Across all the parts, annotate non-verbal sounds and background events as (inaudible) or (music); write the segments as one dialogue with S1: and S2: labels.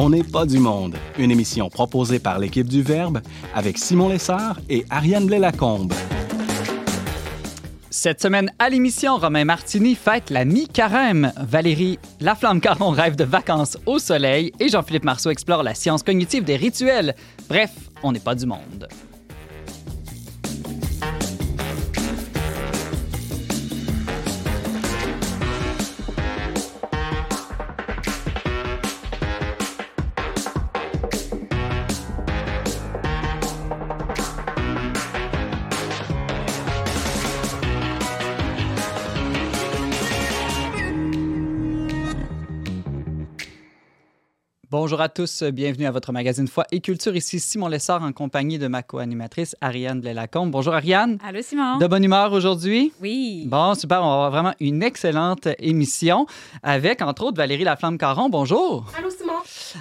S1: On n'est pas du monde, une émission proposée par l'équipe du Verbe avec Simon Lessard et Ariane Blais-Lacombe.
S2: Cette semaine à l'émission, Romain Martini fête la mi-carême. Valérie Laflamme-Caron rêve de vacances au soleil et Jean-Philippe Marceau explore la science cognitive des rituels. Bref, on n'est pas du monde. Bonjour à tous, bienvenue à votre magazine Foi et Culture. Ici Simon Lessard en compagnie de ma co-animatrice Ariane Blais-Lacombe. Bonjour Ariane.
S3: Allô Simon.
S2: De bonne humeur aujourd'hui?
S3: Oui.
S2: Bon, super, on va avoir vraiment une excellente émission avec entre autres Valérie Laflamme-Caron. Bonjour.
S4: Allô Simon.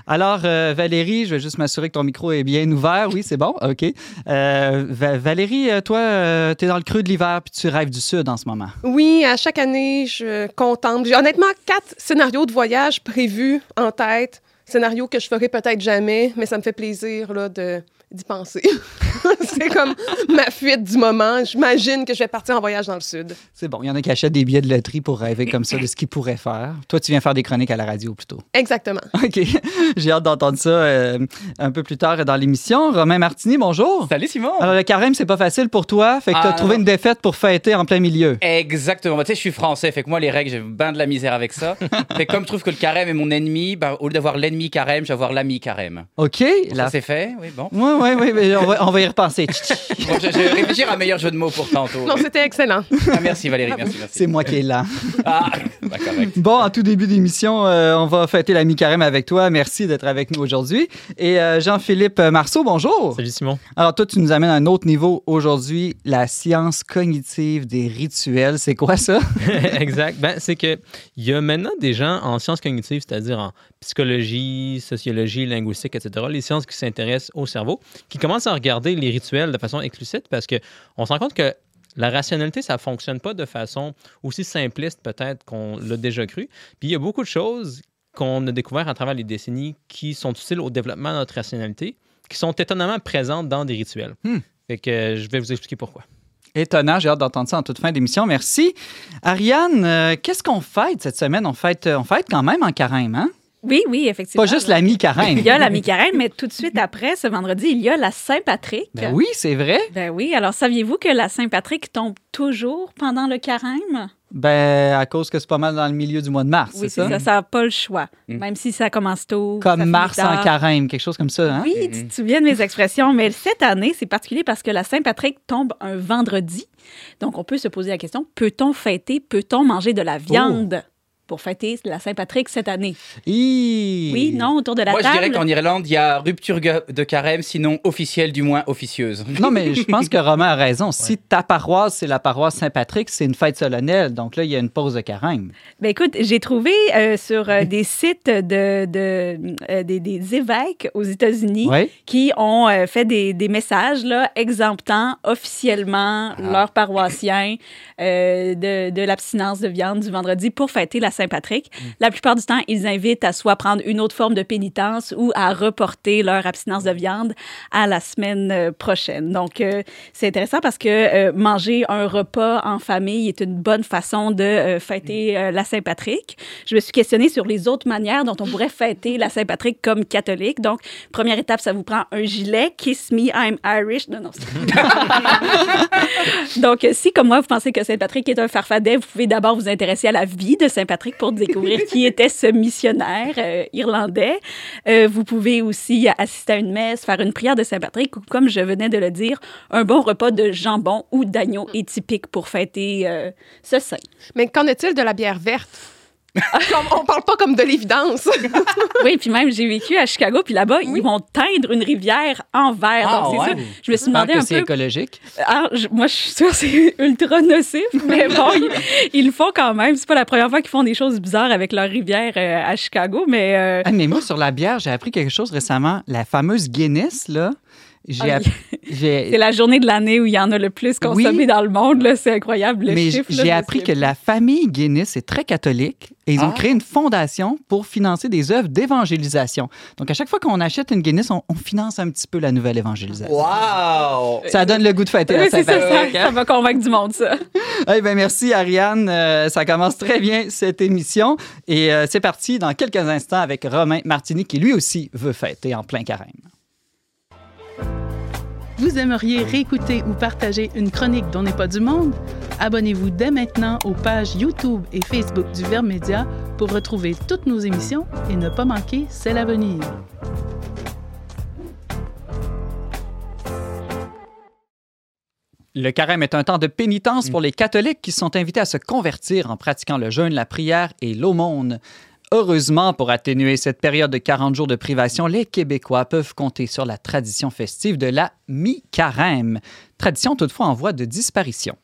S2: Alors euh, Valérie, je vais juste m'assurer que ton micro est bien ouvert. Oui, c'est bon? OK. Euh, Va- Valérie, euh, toi, tu es dans le creux de l'hiver puis tu rêves du sud en ce moment.
S4: Oui, à chaque année, je contemple. J'ai honnêtement quatre scénarios de voyage prévus en tête. Scénarios que je ferai peut-être jamais, mais ça me fait plaisir là, de d'y penser. (laughs) c'est comme ma fuite du moment. J'imagine que je vais partir en voyage dans le sud.
S2: C'est bon, il y en a qui achètent des billets de loterie pour rêver comme ça de ce qu'ils pourraient faire. Toi, tu viens faire des chroniques à la radio plutôt.
S4: Exactement. (laughs)
S2: OK. J'ai hâte d'entendre ça euh, un peu plus tard dans l'émission. Romain Martini, bonjour.
S5: Salut Simon!
S2: Alors, le carême, c'est pas facile pour toi. Fait que tu as
S5: Ah,
S2: trouvé
S5: non.
S2: une défaite pour fêter en plein milieu.
S5: Exactement. Bah, tu sais, je suis français, fait que moi, les règles, j'ai bien de la misère avec ça. (laughs) fait que comme je trouve que le carême est mon ennemi, bah, au lieu d'avoir l'ennemi carême, je vais avoir l'ami carême.
S2: OK.
S5: Ça,
S2: Là.
S5: c'est fait, oui, bon. (laughs)
S2: oui, oui. mais on, va, on va y repenser. (laughs)
S5: Bon, je, je vais réfléchir à un meilleur jeu de mots pour tantôt.
S4: Non, c'était excellent.
S5: Ah, merci Valérie, merci, merci.
S2: C'est moi qui est là.
S5: Ah, bah, correct.
S2: Bon, en tout début d'émission, euh, on va fêter la mi-carême avec toi. Merci d'être avec nous aujourd'hui. Et euh, Jean-Philippe Marceau, bonjour.
S6: Salut Simon.
S2: Alors, toi, tu nous amènes à un autre niveau aujourd'hui, la science cognitive des rituels. C'est quoi ça? (laughs)
S6: exact. Ben, c'est que il y a maintenant des gens en sciences cognitives, c'est-à-dire en psychologie, sociologie, linguistique, etc., les sciences qui s'intéressent au cerveau, qui commencent à regarder les rituels de façon explicite parce que on se rend compte que la rationalité, ça fonctionne pas de façon aussi simpliste peut-être qu'on l'a déjà cru. Puis il y a beaucoup de choses qu'on a découvert à travers les décennies qui sont utiles au développement de notre rationalité, qui sont étonnamment présentes dans des rituels.
S2: Hmm.
S6: Fait que euh, je vais vous expliquer pourquoi.
S2: Étonnant, j'ai hâte d'entendre ça en toute fin d'émission. Merci. Ariane, euh, qu'est-ce qu'on fête cette semaine? On fête, on fête quand même en carême, hein?
S3: Oui, oui, effectivement.
S2: Pas juste la mi-carême.
S3: Il y a la mi-carême, mais tout de suite après, ce vendredi, il y a la Saint-Patrick.
S2: Ben oui, c'est vrai.
S3: Ben oui. Alors, saviez-vous que la Saint-Patrick tombe toujours pendant le carême?
S2: Ben, à cause que c'est pas mal dans le milieu du mois de mars,
S3: Oui,
S2: c'est ça?
S3: ça. Ça n'a pas le choix.
S5: Mm.
S3: Même si ça commence tôt.
S2: Comme mars en carême, quelque chose comme ça, hein?
S3: Oui, tu te souviens de mes expressions, mais cette année, c'est particulier parce que la Saint-Patrick tombe un vendredi. Donc, on peut se poser la question, peut-on fêter, peut-on manger de la viande? Pour fêter la Saint-Patrick cette année?
S2: Hi!
S3: Oui, non, autour de la
S5: Moi, je
S3: table.
S5: dirais qu'en Irlande, il y a rupture de carême, sinon officielle, du moins officieuse. (laughs)
S2: Non, mais je pense que Romain a raison. Si ta paroisse, c'est la paroisse Saint-Patrick, c'est une fête solennelle. Donc là, il y a une pause de carême.
S3: Ben écoute, j'ai trouvé euh, sur euh, des sites de, de, euh, des, des évêques aux États-Unis qui ont euh, fait des, des messages là, exemptant officiellement leurs paroissiens euh, de, de l'abstinence de viande du vendredi pour fêter la Saint-Patrick. La plupart du temps, ils invitent à soit prendre une autre forme de pénitence ou à reporter leur abstinence de viande à la semaine euh, prochaine. Donc, euh, c'est intéressant parce que euh, manger un repas en famille est une bonne façon de euh, fêter euh, la Saint-Patrick. Je me suis questionnée sur les autres manières dont on pourrait fêter la Saint-Patrick comme catholique. Donc, première étape, ça vous prend un gilet. Kiss me, I'm Irish. Non, non. (laughs) (laughs) Donc, si, comme moi, vous pensez que Saint-Patrick est un farfadet, vous pouvez d'abord vous intéresser à la vie de Saint-Patrick pour découvrir qui était ce missionnaire euh, irlandais. Euh, vous pouvez aussi assister à une messe, faire une prière de Saint-Patrick ou, comme je venais de le dire, un bon repas de jambon ou d'agneau est typique pour fêter euh, ce saint.
S4: Mais qu'en est-il de la bière verte? (laughs) On parle pas comme de l'évidence. (laughs)
S3: Oui, puis même, j'ai vécu à Chicago, puis là-bas, ils vont teindre une rivière en verre.
S5: Ah,
S3: Donc, c'est
S5: ouais.
S3: ça. Je me suis demandé
S2: que
S3: un
S2: c'est
S3: peu...
S2: écologique.
S3: Ah, je- moi, je suis sûre que c'est (laughs) ultra nocif, mais bon, ils, ils le font quand même. C'est pas la première fois qu'ils font des choses bizarres avec leur rivière euh, à Chicago, mais euh,
S2: Ah, mais moi, sur la bière, j'ai appris quelque chose récemment. La fameuse Guinness, là, J'ai
S3: Ah,
S2: app- j'ai- (laughs)
S3: C'est la journée de l'année où il y en a le plus consommé
S2: Oui.
S3: dans le monde. là. C'est incroyable. Le
S2: mais j'ai appris que la famille Guinness est très catholique et ils ont
S5: Ah.
S2: créé une fondation pour financer des œuvres d'évangélisation. Donc, à chaque fois qu'on achète une Guinness, on, on finance un petit peu la nouvelle évangélisation.
S5: Waouh!
S2: Ça donne le goût de fêter
S3: Oui,
S2: la
S3: c'est ça, ça, ça va convaincre du monde, ça. (laughs)
S2: Eh ben merci Ariane, Euh, ça commence très bien cette émission et euh, c'est parti dans quelques instants avec Romain Martini qui lui aussi veut fêter en plein carême.
S7: Vous aimeriez réécouter ou partager une chronique dont n'est pas du monde? Abonnez-vous dès maintenant aux pages YouTube et Facebook du Verbe Média pour retrouver toutes nos émissions et ne pas manquer celle à venir.
S2: Le carême est un temps de pénitence pour les catholiques qui sont invités à se convertir en pratiquant le jeûne, la prière et l'aumône. Heureusement, pour atténuer cette période de 40 jours de privation, les Québécois peuvent compter sur la tradition festive de la mi-carême, tradition toutefois en voie de disparition.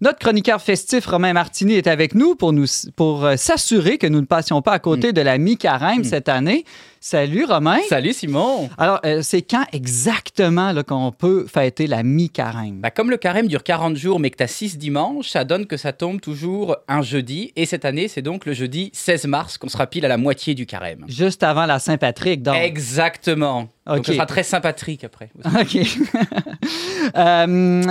S2: Notre chroniqueur festif Romain Martini est avec nous pour, nous, pour euh, s'assurer que nous ne passions pas à côté de la mi-carême cette année. Salut Romain.
S5: Salut Simon!
S2: Alors, euh, c'est quand exactement qu'on peut fêter la mi-carême?
S5: Bah, comme le carême dure 40 jours mais que tu as 6 dimanches, ça donne que ça tombe toujours un jeudi. Et cette année, c'est donc le jeudi 16 mars qu'on sera pile à la moitié du carême.
S2: Juste avant la Saint-Patrick, donc.
S5: Exactement. Donc
S2: Ok.
S5: ce sera très sympathique après. (laughs)
S2: OK. (laughs) Euh,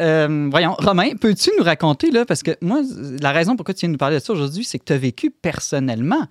S2: euh, voyons, Romain, peux-tu nous raconter, là, parce que moi, la raison pourquoi tu viens nous parler de ça aujourd'hui, c'est que tu as vécu personnellement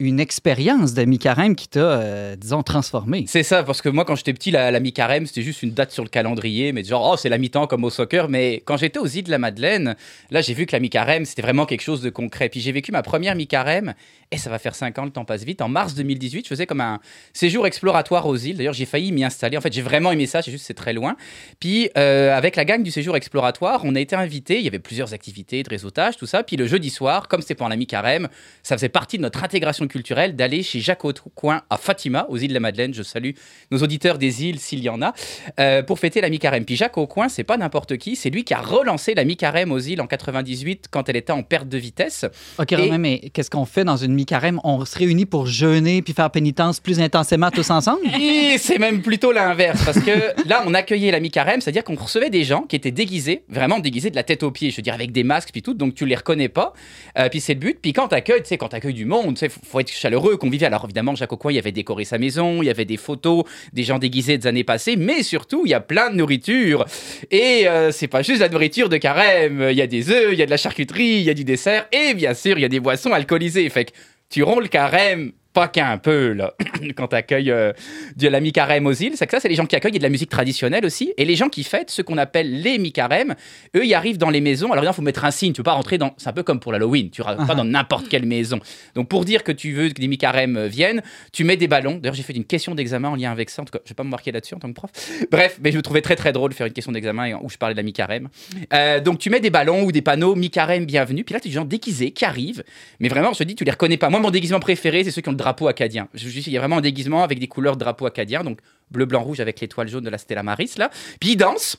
S2: une expérience de mi-carême qui t'a, euh, disons, transformé.
S5: C'est ça, parce que moi, quand j'étais petit, la, la mi-carême, c'était juste une date sur le calendrier, mais genre, oh, c'est la mi-temps comme au soccer. Mais quand j'étais aux îles de la Madeleine, là, j'ai vu que la mi-carême, c'était vraiment quelque chose de concret. Puis j'ai vécu ma première mi-carême, et ça va faire 5 ans, le temps passe vite. En mars 2018, je faisais comme un séjour exploratoire aux îles. D'ailleurs, j'ai failli m'y installer. En fait, j'ai vraiment aimé ça, c'est juste, c'est très loin. Puis, euh, avec la gang du séjour exploratoire, on a été invités. Il y avait plusieurs activités de réseautage, tout ça. Puis le jeudi soir, comme c'était pendant la mi-carême, ça faisait partie de notre intégration culturelle d'aller chez Jacques Aucoin à Fatima, aux îles de la Madeleine. Je salue nos auditeurs des îles, s'il y en a, euh, pour fêter la mi-carême. Puis Jacques Aucoin, c'est pas n'importe qui, c'est lui qui a relancé la mi-carême aux îles en 98 quand elle était en perte de vitesse.
S2: OK,
S5: Et-
S2: mais qu'est-ce qu'on fait dans une mi-carême? On se réunit pour jeûner puis faire pénitence plus intensément tous ensemble? (laughs)
S5: Et c'est même plutôt l'inverse, parce que là, on accueillait la mi-carême, c'est-à-dire qu'on recevait des gens qui étaient déguisés, vraiment déguisés de la tête aux pieds, je veux dire, avec des masques puis tout, donc tu les reconnais pas. Euh, puis c'est le but. Puis quand t'accueilles, tu sais, quand t'accueilles du monde, tu sais, faut, être chaleureux, convivial. Alors évidemment, Jacques Aucoin, il avait décoré sa maison, il y avait des photos des gens déguisés des années passées, mais surtout, il y a plein de nourriture. Et euh, c'est pas juste la nourriture de carême, il y a des œufs, il y a de la charcuterie, il y a du dessert, et bien sûr, il y a des boissons alcoolisées. Fait que tu ronds le carême, qu'un peu, là, (clears throat) quand t'accueilles euh, de la mi-carême aux îles. C'est que ça, c'est les gens qui accueillent, il y a de la musique traditionnelle aussi. Et les gens qui fêtent, ce qu'on appelle les mi-carêmes, eux, ils arrivent dans les maisons. Alors, il faut mettre un signe. Tu peux pas rentrer dans. C'est un peu comme pour l'Halloween. Tu rentres pas dans n'importe quelle maison. Donc, pour dire que tu veux que des mi-carêmes euh, viennent, tu mets des ballons. D'ailleurs, j'ai fait une question d'examen en lien avec ça. En tout cas, je vais pas me marquer là-dessus en tant que prof. Bref, mais je me trouvais très très drôle de faire une question d'examen où je parlais de la mi-carême. Euh, donc, tu mets des ballons ou des panneaux mi-carême bienvenue. Puis là, tu des gens déguisés qui arrivent. Mais vraiment, je te dis, tu les reconnais pas. Moi, mon déguisement préféré, c'est ceux qui ont le drapeau acadien. Il y a vraiment un déguisement avec des couleurs de drapeau acadien. Donc, bleu, blanc, rouge avec l'étoile jaune de la Stella Maris, là. Puis ils dansent.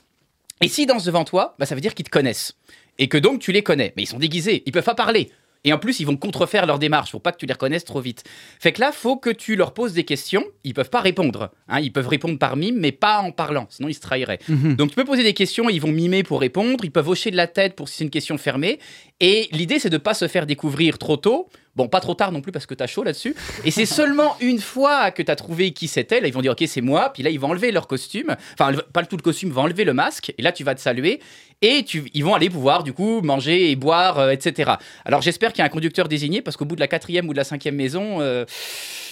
S5: Et s'ils dansent devant toi, bah, ça veut dire qu'ils te connaissent. Et que donc tu les connais. Mais ils sont déguisés, ils peuvent pas parler. Et en plus, ils vont contrefaire leur démarche pour pas que tu les reconnaisses trop vite. Fait que là, faut que tu leur poses des questions. Ils peuvent pas répondre. hein. Ils peuvent répondre par mime, mais pas en parlant. Sinon, ils se trahiraient. Donc, tu peux poser des questions. Ils vont mimer pour répondre. Ils peuvent hocher de la tête pour si c'est une question fermée. Et l'idée, c'est de pas se faire découvrir trop tôt. Bon, pas trop tard non plus parce que t'as chaud là-dessus. Et c'est seulement une fois que t'as trouvé qui c'était, là ils vont dire ok c'est moi, puis là ils vont enlever leur costume, enfin pas tout le costume, ils vont enlever le masque, et là tu vas te saluer, et ils vont aller pouvoir du coup manger et boire, euh, etc. Alors j'espère qu'il y a un conducteur désigné parce qu'au bout de la quatrième ou de la cinquième maison, euh,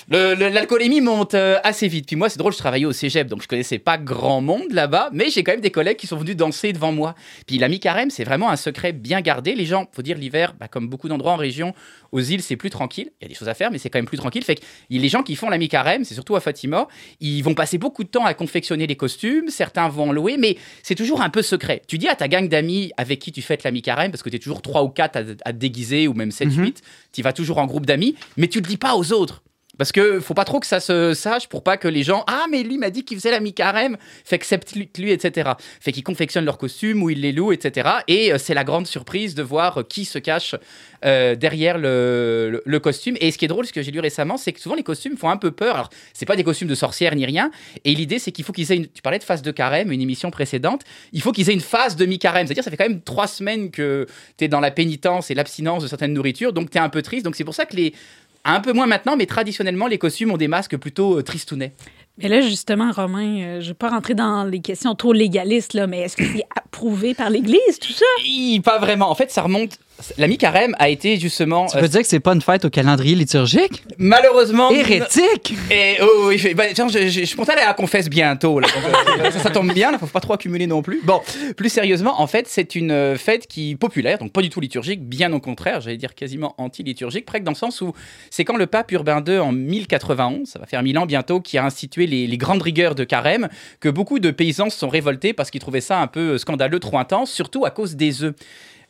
S5: l'alcoolémie monte euh, assez vite. Puis moi c'est drôle, je travaillais au cégep, donc je connaissais pas grand monde là-bas, mais j'ai quand même des collègues qui sont venus danser devant moi. Puis la mi-carême c'est vraiment un secret bien gardé. Les gens, faut dire l'hiver, bah, comme beaucoup d'endroits en région, aux îles, c'est plus tranquille. Il y a des choses à faire, mais c'est quand même plus tranquille. Fait que les gens qui font la mi-carême, c'est surtout à Fatima, ils vont passer beaucoup de temps à confectionner les costumes. Certains vont en louer, mais c'est toujours un peu secret. Tu dis à ta gang d'amis avec qui tu fêtes la mi-carême, parce que tu es toujours 3 ou 4 à, à te déguiser, ou même 7, 8, tu vas toujours en groupe d'amis, mais tu le dis pas aux autres. Parce que faut pas trop que ça se sache pour pas que les gens ah mais lui m'a dit qu'il faisait la mi-carême, fait accepte lui, etc. Fait qu'ils confectionnent leurs costumes ou ils les louent, etc. Et euh, c'est la grande surprise de voir qui se cache euh, derrière le, costume. Et ce qui est drôle, ce que j'ai lu récemment, c'est que souvent les costumes font un peu peur. Alors c'est pas des costumes de sorcière ni rien. Et l'idée c'est qu'il faut qu'ils aient une. Tu parlais de phase de carême, une émission précédente. Il faut qu'ils aient une phase de mi-carême. C'est-à-dire ça fait quand même trois semaines que tu es dans la pénitence et l'abstinence de certaines nourritures, donc tu es un peu triste. Donc c'est pour ça que les un peu moins maintenant, mais traditionnellement, les costumes ont des masques plutôt euh, tristounets.
S3: Mais là, justement, Romain, euh, je ne vais pas rentrer dans les questions trop légalistes, là, mais est-ce que c'est approuvé par l'Église, tout ça?
S5: Pas vraiment. En fait, ça remonte. La mi-carême a été justement.
S2: Tu
S5: euh,
S2: veux dire que c'est pas une fête au calendrier liturgique?
S5: malheureusement.
S2: Hérétique!
S5: Et, oh, oui, je, bah, je, je, je suis content d'aller à la confesse bientôt. Là, Donc, euh, (laughs) ça, ça tombe bien, il faut pas trop accumuler non plus. Bon, plus sérieusement, en fait, c'est une euh, fête qui populaire, donc pas du tout liturgique, bien au contraire, j'allais dire quasiment anti-liturgique, presque dans le sens où c'est quand le pape Urbain II, en 1091, ça va faire 1000 ans bientôt, qui a institué les, les grandes rigueurs de carême, que beaucoup de paysans se sont révoltés parce qu'ils trouvaient ça un peu scandaleux, trop intense, surtout à cause des œufs.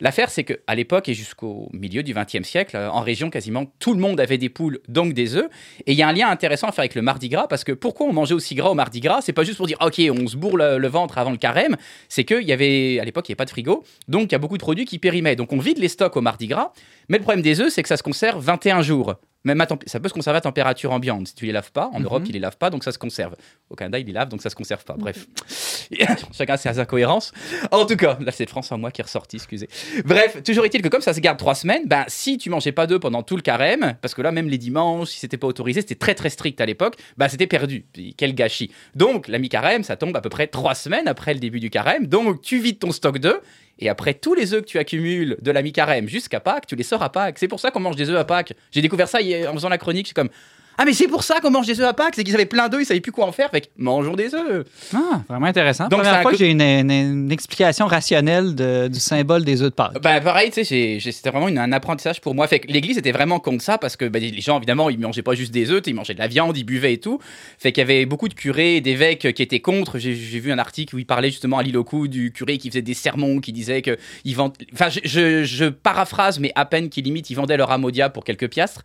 S5: L'affaire, c'est qu'à l'époque et jusqu'au milieu du XXe siècle, euh, en région, quasiment tout le monde avait des poules, donc des œufs. Et il y a un lien intéressant à faire avec le Mardi Gras, parce que pourquoi on mangeait aussi gras au Mardi Gras? C'est pas juste pour dire, ok, on se bourre le, ventre avant le carême, c'est qu'il y avait, à l'époque, il n'y avait pas de frigo, donc il y a beaucoup de produits qui périmaient. Donc on vide les stocks au Mardi Gras, mais le problème des œufs, c'est que ça se conserve 21 jours. Même à ça peut se conserver à température ambiante si tu les laves pas. En Europe, ils les lavent pas, donc ça se conserve. Au Canada, ils les lavent, donc ça se conserve pas. Bref, (laughs) chacun ses incohérences. En tout cas, là, c'est France en moi qui est ressorti, excusez. Bref, toujours est-il que comme ça se garde trois semaines, ben, si tu mangeais pas d'œufs pendant tout le carême, parce que là, même les dimanches, si c'était pas autorisé, c'était très très strict à l'époque, ben, c'était perdu. Puis, quel gâchis. Donc, la mi-carême, ça tombe à peu près trois semaines après le début du carême. Donc, tu vides ton stock d'œufs. Et après tous les œufs que tu accumules de la mi-carême jusqu'à Pâques, tu les sors à Pâques. C'est pour ça qu'on mange des œufs à Pâques. J'ai découvert ça en faisant la chronique. Suis comme Ah, mais c'est pour ça qu'on mange des œufs à Pâques. C'est qu'ils avaient plein d'œufs, ils savaient plus quoi en faire. Fait que mangeons des œufs.
S2: Ah, vraiment intéressant.
S5: Donc,
S2: Première fois que j'ai une, une- une explication rationnelle de- du symbole des œufs de Pâques.
S5: Bah pareil, tu sais, c'était vraiment une- un apprentissage pour moi. Fait que l'église était vraiment contre ça parce que bah, les gens, évidemment, ils mangeaient pas juste des œufs, ils mangeaient de la viande, ils buvaient et tout. Fait qu'il y avait beaucoup de curés et d'évêques qui étaient contre. J'ai vu un article où il parlait justement à l'île au cou du curé qui faisait des sermons, qui disait que ils vendent. Enfin, je, je- je paraphrase, mais à peine qui limite, ils vendaient leur diable pour quelques piastres.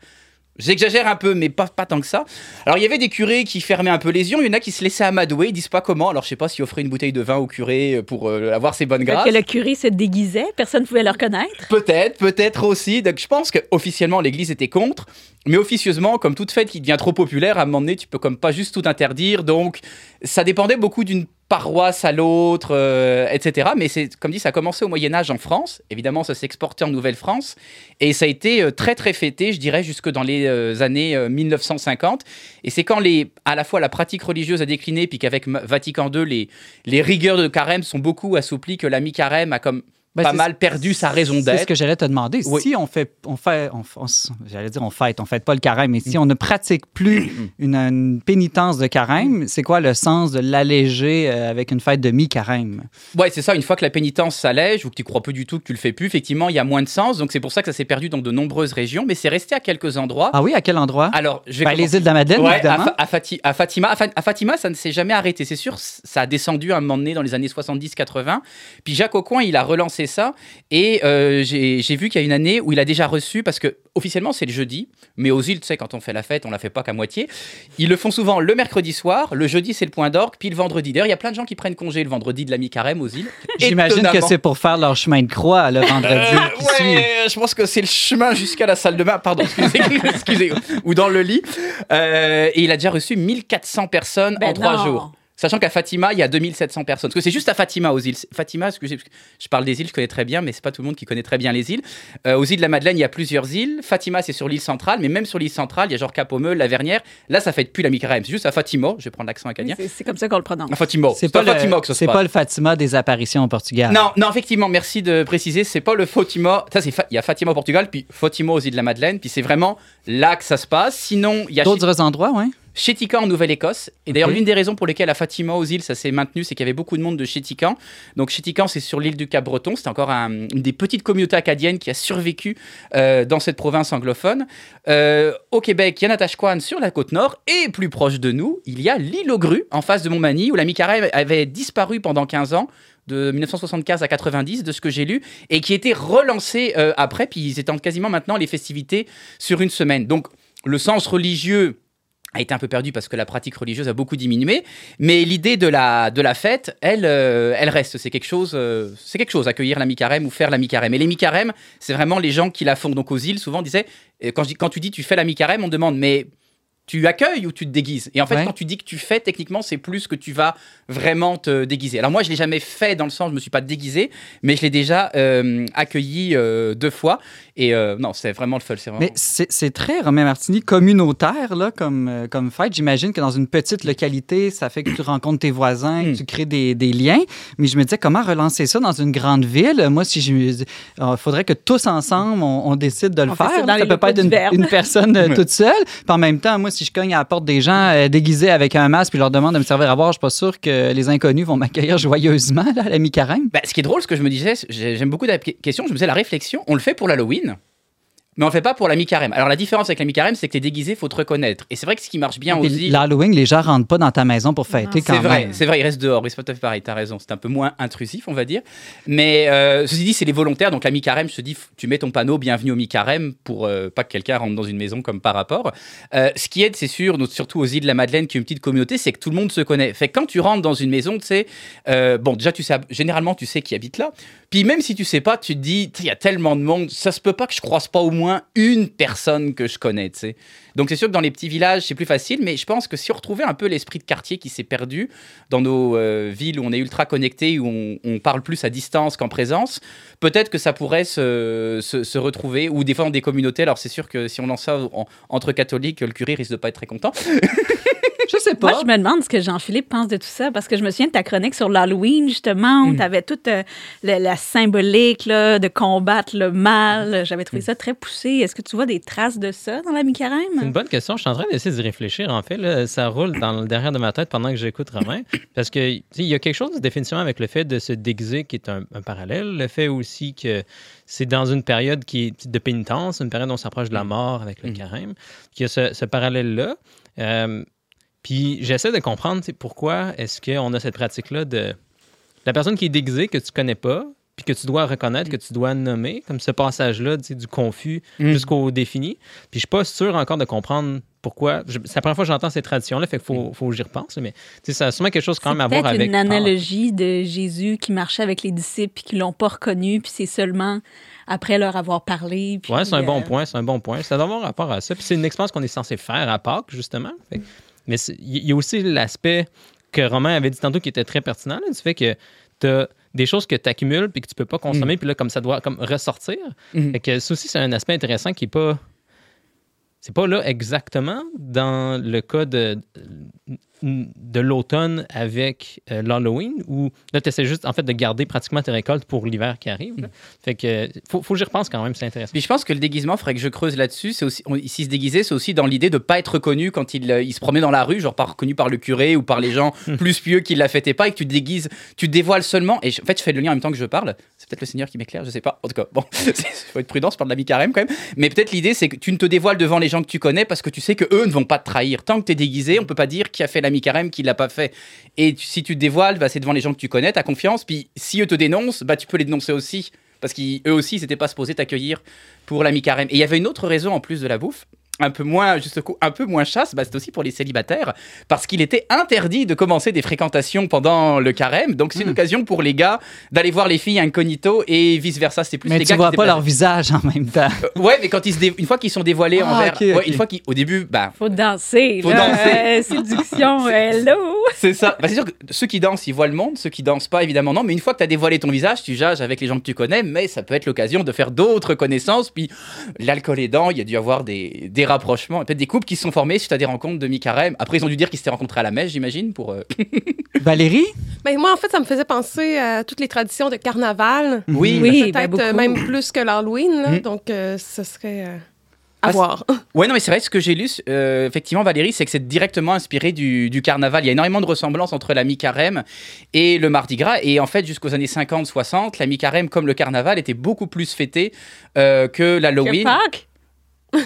S5: J'exagère un peu, mais pas, pas tant que ça. Alors, il y avait des curés qui fermaient un peu les yeux, il y en a qui se laissaient amadouer, ils disent pas comment. Alors, je sais pas s'ils offraient une bouteille de vin au curé pour euh, avoir ses bonnes
S3: Peut-être
S5: grâces.
S3: que le curé se déguisait, personne ne pouvait le reconnaître.
S5: Peut-être, peut-être aussi. Donc, je pense qu'officiellement, l'Église était contre, mais officieusement, comme toute fête qui devient trop populaire, à un moment donné, tu peux comme pas juste tout interdire. Donc, ça dépendait beaucoup d'une paroisse à l'autre, euh, etc. Mais c'est, comme dit, ça a commencé au Moyen Âge en France. Évidemment, ça s'est exporté en Nouvelle-France, et ça a été euh, très très fêté, je dirais, jusque dans les euh, années euh, 1950. Et c'est quand les, à la fois la pratique religieuse a décliné, puis qu'avec Vatican II, les, les rigueurs de carême sont beaucoup assouplies, que la mi-carême a comme
S2: Ben,
S5: pas mal perdu sa raison
S2: C'est ce
S5: d'être.
S2: que j'allais te demander.
S5: Oui.
S2: Si on fait, on fait, on, on- j'allais dire on fête, on fête pas le carême, mais si on ne pratique plus (clears throat) une, une pénitence de carême, c'est quoi le sens de l'alléger euh, avec une fête de mi-carême?
S5: Ouais, c'est ça. Une fois que la pénitence s'allège ou que tu crois plus du tout que tu le fais plus, effectivement, il y a moins de sens. Donc c'est pour ça que ça s'est perdu dans de nombreuses régions, mais c'est resté à quelques endroits.
S2: Ah oui, à quel endroit?
S5: Alors, je vais
S2: Ben, les îles de la Madeleine,
S5: Ouais, à,
S2: évidemment.
S5: Fa- à Fati- à Fatima, à, à Fatima, ça ne s'est jamais arrêté. C'est sûr, ça a descendu à un moment donné dans les années 70-80. Puis Jacques Aucoin, il a relancé ça. Et euh, j'ai vu qu'il y a une année où il a déjà reçu, parce que officiellement c'est le jeudi, mais aux îles, tu sais, quand on fait la fête, on la fait pas qu'à moitié. Ils le font souvent le mercredi soir, le jeudi c'est le point d'orgue, puis le vendredi. D'ailleurs, il y a plein de gens qui prennent congé le vendredi de la mi-carême aux îles. (laughs)
S2: J'imagine que c'est pour faire leur chemin de croix le (laughs) vendredi
S5: Euh,
S2: qui suit.
S5: ouais, je pense que c'est le chemin jusqu'à la salle de bain, pardon, excusez, (laughs) excusez, ou dans le lit. Euh, et il a déjà reçu 1400 personnes
S3: Ben
S5: en trois jours. Sachant qu'à Fatima, il y a 2700 personnes. Parce que c'est juste à Fatima, aux îles. Fatima, excusez, parce que je parle des îles, je connais très bien, mais c'est pas tout le monde qui connaît très bien les îles. Euh, aux îles de la Madeleine, il y a plusieurs îles. Fatima, c'est sur l'île centrale, mais même sur l'île centrale, il y a genre Cap-Aux-Meules, la Vernière. Là, ça fait plus la mi-carême. C'est juste à Fatima, je vais prendre l'accent acadien.
S3: C'est c'est comme ça qu'on le prononce.
S5: À Fatima.
S2: C'est
S5: pas
S2: pas,
S5: Fatima
S2: le,
S5: que ça se
S2: c'est pas le Fatima des apparitions au Portugal.
S5: Non, non, effectivement, merci de préciser, c'est pas le Fatima. Ça, c'est Fa- il y a Fatima au Portugal, puis Fatima aux îles de la Madeleine, puis c'est vraiment là que ça se passe. Sinon, il y a
S2: D'autres endroits, oui.
S5: Chétican en Nouvelle-Écosse. Et d'ailleurs, l'une des raisons pour lesquelles à Fatima aux îles, ça s'est maintenu, c'est qu'il y avait beaucoup de monde de Chétican. Donc, Chétican, c'est sur l'île du Cap-Breton. C'était encore un- une des petites communautés acadiennes qui a survécu euh, dans cette province anglophone. Euh, au Québec, il y a Natashquan sur la côte nord. Et plus proche de nous, il y a l'île aux grues, en face de Montmagny, où la mi-carême avait disparu pendant 15 ans de 1975 à 90, de ce que j'ai lu, et qui était relancée euh, après, puis ils étendent quasiment maintenant les festivités sur une semaine. Donc, le sens religieux a été un peu perdue parce que la pratique religieuse a beaucoup diminué. Mais l'idée de la, de la fête, elle, euh, elle reste. C'est quelque chose, euh, c'est quelque chose, accueillir la mi-carême ou faire la mi-carême. Et les mi-carême, c'est vraiment les gens qui la font. Donc aux îles, souvent, on disait, euh, quand, je quand tu dis tu fais la mi-carême, on demande, mais tu accueilles ou tu te déguises? Et en fait,
S2: Ouais.
S5: quand tu dis que tu fais, techniquement, c'est plus que tu vas vraiment te déguiser. Alors moi, je l'ai jamais fait dans le sens, je me suis pas déguisé, mais je l'ai déjà euh, accueilli euh, deux fois. Et euh, non, c'est vraiment le fun. Vraiment...
S2: Mais c'est très, Romain Martini, communautaire là, comme, euh, comme fête. J'imagine que dans une petite localité, ça fait que tu rencontres tes voisins, que
S5: Mm.
S2: tu crées des, des liens. Mais je me disais, comment relancer ça dans une grande ville? Moi, si je il faudrait que tous ensemble, on, on décide de le
S3: On
S2: faire.
S3: ça les
S2: peut pas être une, personne euh, (laughs) toute seule. Puis en même temps, moi, si je cogne à la porte des gens euh, déguisés avec un masque puis je leur demande de me servir à boire, je suis pas sûr que les inconnus vont m'accueillir joyeusement là, à la mi-carême.
S5: Bah, ce qui est drôle, ce que je me disais, j'ai- j'aime beaucoup la question, je me faisais la réflexion, on le fait pour l'Halloween, mais on le fait pas pour la mi-carême. Alors la différence avec la mi-carême, c'est que t'es déguisé, faut te reconnaître. Et c'est vrai que ce qui marche bien
S2: Puis
S5: aussi...
S2: L'Halloween, les gens rentrent pas dans ta maison pour fêter quand
S5: C'est vrai,
S2: même.
S5: c'est vrai, il reste dehors. Oui, c'est pas tout à fait pareil, t'as raison. C'est un peu moins intrusif, on va dire. Mais euh, ceci dit, c'est les volontaires. Donc la mi-carême, je te dis, tu mets ton panneau bienvenue au mi-carême pour euh, pas que quelqu'un rentre dans une maison comme par rapport. Euh, ce qui aide, c'est sûr, surtout aux îles de la Madeleine, qui est une petite communauté, c'est que tout le monde se connaît. Fait que quand tu rentres dans une maison, tu sais, euh, bon, déjà, tu sais, généralement, tu sais qui habite là. Puis même si tu sais pas, tu te dis, il y a tellement de monde, ça se peut pas que je croise pas au moins une personne que je connais, tu. Donc c'est sûr que dans les petits villages, c'est plus facile, mais je pense que si on retrouvait un peu l'esprit de quartier qui s'est perdu dans nos euh, villes où on est ultra connecté, où on, parle plus à distance qu'en présence, peut-être que ça pourrait se, se, retrouver, ou des fois dans des communautés. Alors c'est sûr que si on lance ça en- entre catholiques, le curé risque de pas être très content. (laughs)
S2: Je sais
S3: Moi,
S2: pas.
S3: je me demande ce que Jean-Philippe pense de tout ça, parce que je me souviens de ta chronique sur l'Halloween, justement, où
S5: Mm.
S3: tu avais toute euh, la, la symbolique là, de combattre le mal. J'avais trouvé ça très poussé. Est-ce que tu vois des traces de ça dans la
S6: C'est une
S3: mi-carême?
S6: bonne question. Je suis en train d'essayer d'y réfléchir. En fait, là, ça roule dans le derrière de ma tête pendant que j'écoute Romain. (laughs) Parce que il y a quelque chose définitivement avec le fait de se déguiser qui est un, un parallèle. Le fait aussi que c'est dans une période qui est de pénitence, une période où on s'approche de la mort avec le
S5: Mm.
S6: carême, qu'il y a ce, ce parallèle-là. Euh, puis j'essaie de comprendre pourquoi est-ce qu'on a cette pratique-là de la personne qui est déguisée que tu connais pas, puis que tu dois reconnaître, que tu dois nommer, comme ce passage-là du confus
S5: Mm.
S6: jusqu'au défini. Puis je suis pas sûr encore de comprendre pourquoi. C'est la première fois que j'entends cette tradition-là, fait qu'il faut, faut que j'y repense. Mais ça a sûrement quelque chose quand
S3: C'est
S6: même à voir avec.
S3: une analogie de Jésus qui marchait avec les disciples puis qui l'ont pas reconnu, puis c'est seulement après leur avoir parlé. puis,
S6: Ouais, c'est un
S3: euh,
S6: bon point, c'est un bon point. Ça doit avoir rapport à ça. Puis c'est une expérience qu'on est censé faire à Pâques, justement. Fait mais il y a aussi l'aspect que Romain avait dit tantôt qui était très pertinent, là, du fait que tu as des choses que tu accumules puis que tu peux pas consommer, puis là, comme ça doit comme ressortir.
S5: Mhm.
S6: Fait que ça aussi, c'est un aspect intéressant qui est pas. C'est pas là exactement dans le cas de, de l'automne avec euh, l'Halloween où là, tu essaies juste en fait de garder pratiquement tes récoltes pour l'hiver qui arrive. là. Fait que faut, faut que j'y repense quand même, c'est intéressant.
S5: Puis je pense que le déguisement, il faudrait que je creuse là-dessus. C'est aussi, on- s'il se déguisait, c'est aussi dans l'idée de pas être reconnu quand il, euh, il se promenait dans la rue, genre pas reconnu par le curé ou par les gens (laughs) plus pieux qui la fêtaient pas, et que tu te déguises, tu te dévoiles seulement. Et je- en fait, je fais le lien en même temps que je parle. C'est peut-être le Seigneur qui m'éclaire, je sais pas. En tout cas, bon, (laughs) faut être prudent, je parle de la mi-carême quand même. Mais peut-être l'idée, c'est que tu ne te dévoiles devant les gens que tu connais parce que tu sais que eux ne vont pas te trahir. Tant que tu es déguisé, on peut pas dire qui a fait la mi-carême, qui l'a pas fait. Et si tu te dévoiles, bah, c'est devant les gens que tu connais, t'as confiance. Puis si eux te dénoncent, bah, tu peux les dénoncer aussi. Parce qu'eux aussi, ils n'étaient pas supposés t'accueillir pour la mi-carême. Et il y avait une autre raison en plus de la bouffe. Un peu moins, juste coup, un peu moins chasse, bah, c'était aussi pour les célibataires, parce qu'il était interdit de commencer des fréquentations pendant le carême. Donc c'est une occasion pour les gars d'aller voir les filles incognito et vice versa. C'est plus
S2: Mais
S5: les
S2: tu
S5: gars
S2: vois
S5: qui
S2: pas leur visage en même temps.
S5: Euh, ouais, mais quand ils se dé- une fois qu'ils sont dévoilés
S2: Ah,
S5: envers,
S2: ok,
S5: ouais,
S2: ok.
S5: une fois qu'ils, au début, bah
S3: Faut danser.
S5: Faut
S3: là.
S5: danser.
S3: Euh, séduction, (laughs) hello.
S5: C'est ça. Bah, c'est sûr que ceux qui dansent, ils voient le monde. Ceux qui dansent pas, évidemment, non. Mais une fois que tu as dévoilé ton visage, tu jages avec les gens que tu connais. Mais ça peut être l'occasion de faire d'autres connaissances. Puis l'alcool aidant, il y a dû y avoir des, des rapprochements. Peut-être des couples qui se sont formés suite à des rencontres de mi-carême. Après, ils ont dû dire qu'ils s'étaient rencontrés à la messe, j'imagine. Pour, euh, (laughs)
S2: Valérie?
S4: Ben, moi, en fait, ça me faisait penser à toutes les traditions de carnaval.
S5: Oui,
S3: Oui, ben,
S4: Peut-être euh, même plus que l'Halloween.
S5: Mhm.
S4: Donc, euh, ce serait euh, à
S5: Ah,
S4: voir. (laughs)
S5: Ouais, non, mais c'est vrai, ce que j'ai lu, euh, effectivement, Valérie, c'est que c'est directement inspiré du, du carnaval. Il y a énormément de ressemblances entre la mi-carême et le Mardi Gras. Et en fait, jusqu'aux années 50-60, la mi-carême, comme le carnaval, était beaucoup plus fêtée euh, que
S3: Que
S5: l'Halloween.
S3: Pâques?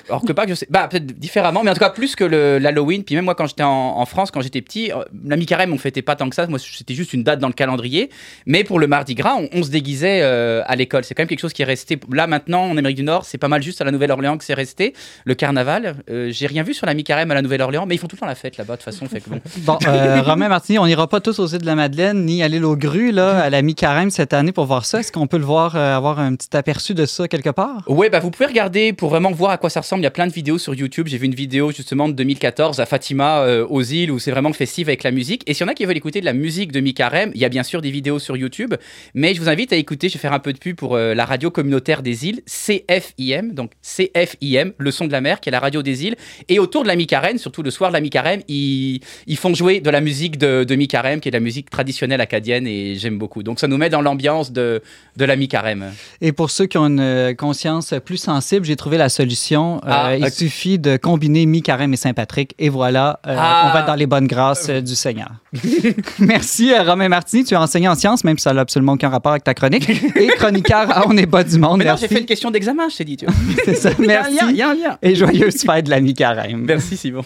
S5: Alors que Pâques, je sais. Bah, peut-être différemment, mais en tout cas, plus que l'Halloween. Puis même moi, quand j'étais en, en France, quand j'étais petit, euh, la mi-carême, on fêtait pas tant que ça. Moi, c'était juste une date dans le calendrier. Mais pour le Mardi Gras, on, on se déguisait euh, à l'école. C'est quand même quelque chose qui est resté. Là, maintenant, en Amérique du Nord, c'est pas mal juste à la Nouvelle-Orléans que c'est resté. Le carnaval, euh, j'ai rien vu sur la mi-carême à la Nouvelle-Orléans, mais ils font tout le temps la fête là-bas, de toute façon. Fait que bon. (laughs)
S2: Bon, euh, Romain Martini, on n'ira pas tous aux îles de la Madeleine ni à l'île aux grues là, à la mi-carême cette année pour voir ça. Est-ce qu'on peut le voir, euh, avoir un petit aperçu de ça quelque part?
S5: Ouais, bah vous pouvez regarder pour vraiment voir à quoi ça ressemble. Il y a plein de vidéos sur YouTube. J'ai vu une vidéo justement de 2014 à Fatima euh, aux îles où c'est vraiment festif avec la musique. Et s'il y en a qui veulent écouter de la musique de mi-carême, il y a bien sûr des vidéos sur YouTube. Mais je vous invite à écouter, je vais faire un peu de pub pour euh, la radio communautaire des îles, CFIM. Donc CFIM, le son de la mer, qui est la radio des îles. Et autour de la mi-carême, surtout le soir de la mi-carême, ils, ils font jouer de la musique de, de mi-carême, qui est de la musique traditionnelle acadienne et j'aime beaucoup. Donc ça nous met dans l'ambiance de, de la mi-carême.
S2: Et pour ceux qui ont une euh, conscience plus sensible, j'ai trouvé la solution. Euh,
S5: Ah,
S2: il suffit de combiner mi-carême et Saint-Patrick et voilà, euh,
S5: Ah.
S2: on va être dans les bonnes grâces euh, du Seigneur. (laughs) Merci Romain Martini, tu as enseigné en sciences, même si ça n'a absolument aucun rapport avec ta chronique. Et chroniqueur à On n'est pas du monde.
S5: Mais non, j'ai fait une question d'examen, je t'ai dit. Tu vois. (laughs)
S2: C'est ça. Merci.
S5: il y a un lien.
S2: Et joyeuse fête de la mi-carême.
S5: Merci Simon.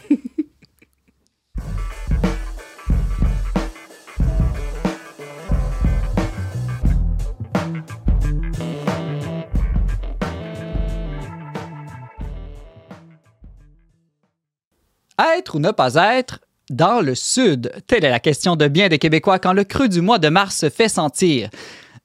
S2: Être ou ne pas être dans le Sud? Telle est la question de bien des Québécois quand le creux du mois de mars se fait sentir.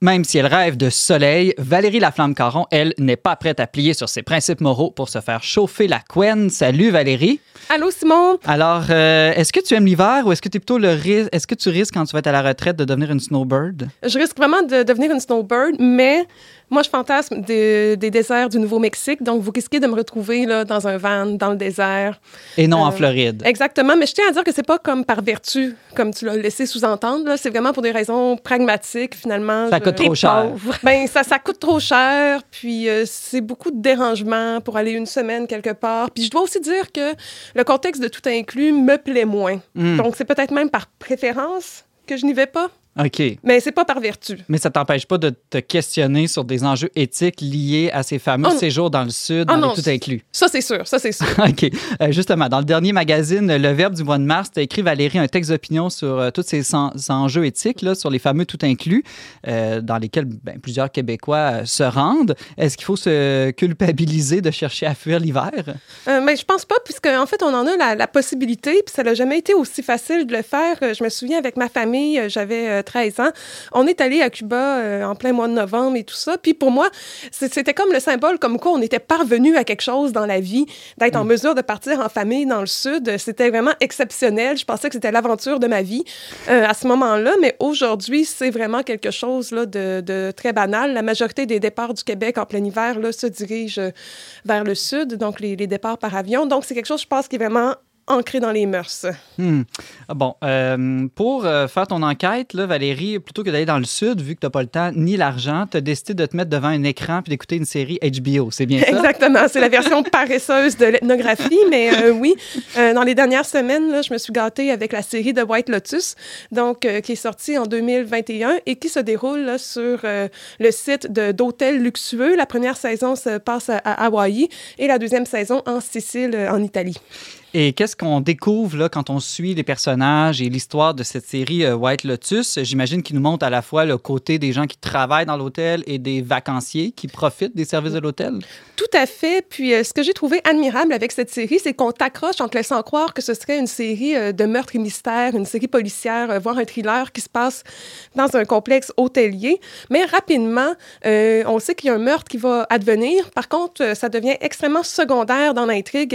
S2: Même si elle rêve de soleil, Valérie Laflamme-Caron, elle, n'est pas prête à plier sur ses principes moraux pour se faire chauffer la couenne. Salut Valérie.
S4: Allô, Simon?
S2: Alors, euh, est-ce que tu aimes l'hiver ou est-ce que tu es plutôt le risque, est-ce que tu risques quand tu vas être à la retraite de devenir une snowbird?
S4: Je risque vraiment de devenir une snowbird, mais moi, je fantasme des, des déserts du Nouveau-Mexique, donc vous risquez de me retrouver là, dans un van, dans le désert.
S2: Et non en
S4: Euh,
S2: Floride.
S4: Exactement, mais je tiens à dire que c'est pas comme par vertu, comme tu l'as laissé sous-entendre. C'est vraiment pour des raisons pragmatiques, finalement.
S2: Ça
S4: Je-
S2: coûte trop cher.
S4: Ben, ça, ça coûte trop cher, puis euh, c'est beaucoup de dérangements pour aller une semaine quelque part. Puis je dois aussi dire que le contexte de tout inclus me plaît moins.
S2: Hmm,
S4: Donc c'est peut-être même par préférence que je n'y vais pas,
S2: OK.
S4: mais c'est pas par vertu.
S2: Mais ça t'empêche pas de te questionner sur des enjeux éthiques liés à ces fameux
S4: Oh
S2: séjours dans le Sud,
S4: Oh
S2: dans
S4: non,
S2: les tout inclus.
S4: Ça, c'est sûr, ça, c'est sûr. (laughs)
S2: OK. Euh, justement, dans le dernier magazine Le Verbe du mois de mars, tu as écrit, Valérie, un texte d'opinion sur euh, tous ces en- enjeux éthiques, là, sur les fameux tout inclus, euh, dans lesquels ben, plusieurs Québécois se rendent. Est-ce qu'il faut se culpabiliser de chercher à fuir l'hiver?
S4: Mais je pense pas, puisque en fait, on en a la, la possibilité, puis ça n'a jamais été aussi facile de le faire. Je me souviens avec ma famille, j'avais 13 ans, on est allé à Cuba euh, en plein mois de novembre et tout ça. Puis pour moi, c'était comme le symbole comme quoi on était parvenu à quelque chose dans la vie, d'être en mesure de partir en famille dans le sud. C'était vraiment exceptionnel. Je pensais que c'était l'aventure de ma vie euh, à ce moment-là, mais aujourd'hui, c'est vraiment quelque chose là, de, de très banal. La majorité des départs du Québec en plein hiver là, se dirigent euh, vers le sud, donc les, les départs par avion. Donc, c'est quelque chose, je pense, qui est vraiment ancré dans les mœurs.
S2: Hmm. Ah Bon, euh, pour euh, faire ton enquête, là, Valérie, plutôt que d'aller dans le Sud, vu que tu n'as pas le temps ni l'argent, tu as décidé de te mettre devant un écran puis d'écouter une série HBO. C'est bien ça?
S4: Exactement, c'est la version (laughs) paresseuse de l'ethnographie, mais euh, oui, euh, dans les dernières semaines, là, je me suis gâtée avec la série de White Lotus, donc qui est sortie en 2021 et qui se déroule là, sur le site d'hôtels luxueux. La première saison se passe à, à Hawaï et la deuxième saison en Sicile, en Italie.
S2: Et qu'est-ce qu'on découvre là, quand on suit les personnages et l'histoire de cette série euh, White Lotus? J'imagine qu'il nous montre à la fois le côté des gens qui travaillent dans l'hôtel et des vacanciers qui profitent des services de l'hôtel.
S4: Tout à fait. Puis euh, ce que j'ai trouvé admirable avec cette série, c'est qu'on t'accroche en te laissant croire que ce serait une série euh, de meurtres et mystères, une série policière, voire un thriller qui se passe dans un complexe hôtelier. Mais rapidement, on sait qu'il y a un meurtre qui va advenir. Par contre, ça devient extrêmement secondaire dans l'intrigue.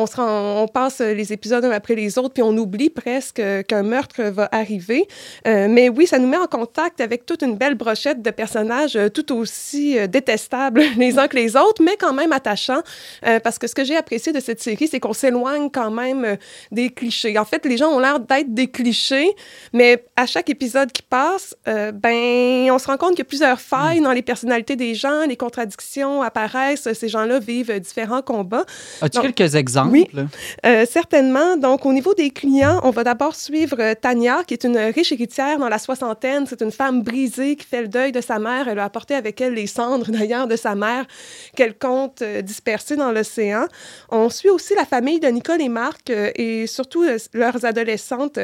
S4: On, se rend- on passe les épisodes un après les autres, puis on oublie presque qu'un meurtre va arriver. Euh, mais oui, ça nous met en contact avec toute une belle brochette de personnages euh, tout aussi euh, détestables (laughs) les uns que les autres, mais quand même attachants. Euh, parce que ce que j'ai apprécié de cette série, c'est qu'on s'éloigne quand même des clichés. En fait, les gens ont l'air d'être des clichés, mais à chaque épisode qui passe, euh, ben, on se rend compte qu'il y a plusieurs failles dans les personnalités des gens, les contradictions apparaissent, ces gens-là vivent différents combats.
S2: As-tu quelques exemples exemples?
S4: Oui. Euh, certainement. Donc, au niveau des clients, on va d'abord suivre euh, Tania, qui est une riche héritière dans la soixantaine. C'est une femme brisée qui fait le deuil de sa mère. Elle a apporté avec elle les cendres, (laughs) d'ailleurs, de sa mère, qu'elle compte euh, disperser dans l'océan. On suit aussi la famille de Nicole et Marc et surtout leurs adolescentes,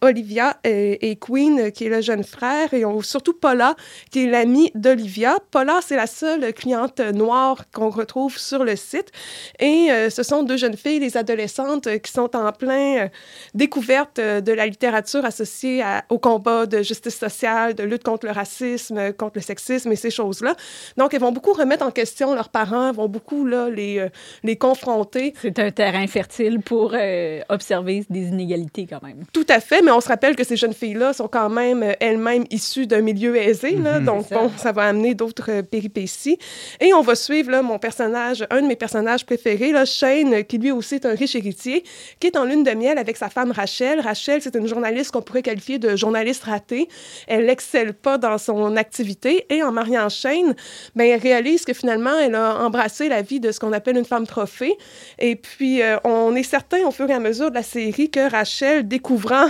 S4: Olivia et, Queen, qui est le jeune frère, et on, surtout Paula, qui est l'amie d'Olivia. Paula, c'est la seule cliente noire qu'on retrouve sur le site. Et euh, ce sont deux jeunes filles, les adolescentes, euh, qui sont en plein euh, découverte euh, de la littérature associée à- au combat de justice sociale, de lutte contre le racisme, contre le sexisme et ces choses-là. Donc, elles vont beaucoup remettre en question leurs parents, vont beaucoup là, les, les confronter.
S3: C'est un terrain fertile pour euh, observer des inégalités quand même.
S4: Tout à fait, mais on se rappelle que ces jeunes filles-là sont quand même elles-mêmes issues d'un milieu aisé, là,
S6: Mhm.
S4: donc
S3: ça.
S4: bon, ça va amener d'autres péripéties. Et on va suivre là, mon personnage, un de mes personnages préférés, là, Shane, euh, qui lui aussi est un riche héritier, qui est en lune de miel avec sa femme Rachel. Rachel, c'est une journaliste qu'on pourrait qualifier de journaliste ratée. Elle n'excelle pas dans son activité. Et en mariant Shane, ben, elle réalise que finalement, elle a embrassé la vie de ce qu'on appelle une femme trophée. Et puis, euh, on est certain au fur et à mesure de la série que Rachel, découvrant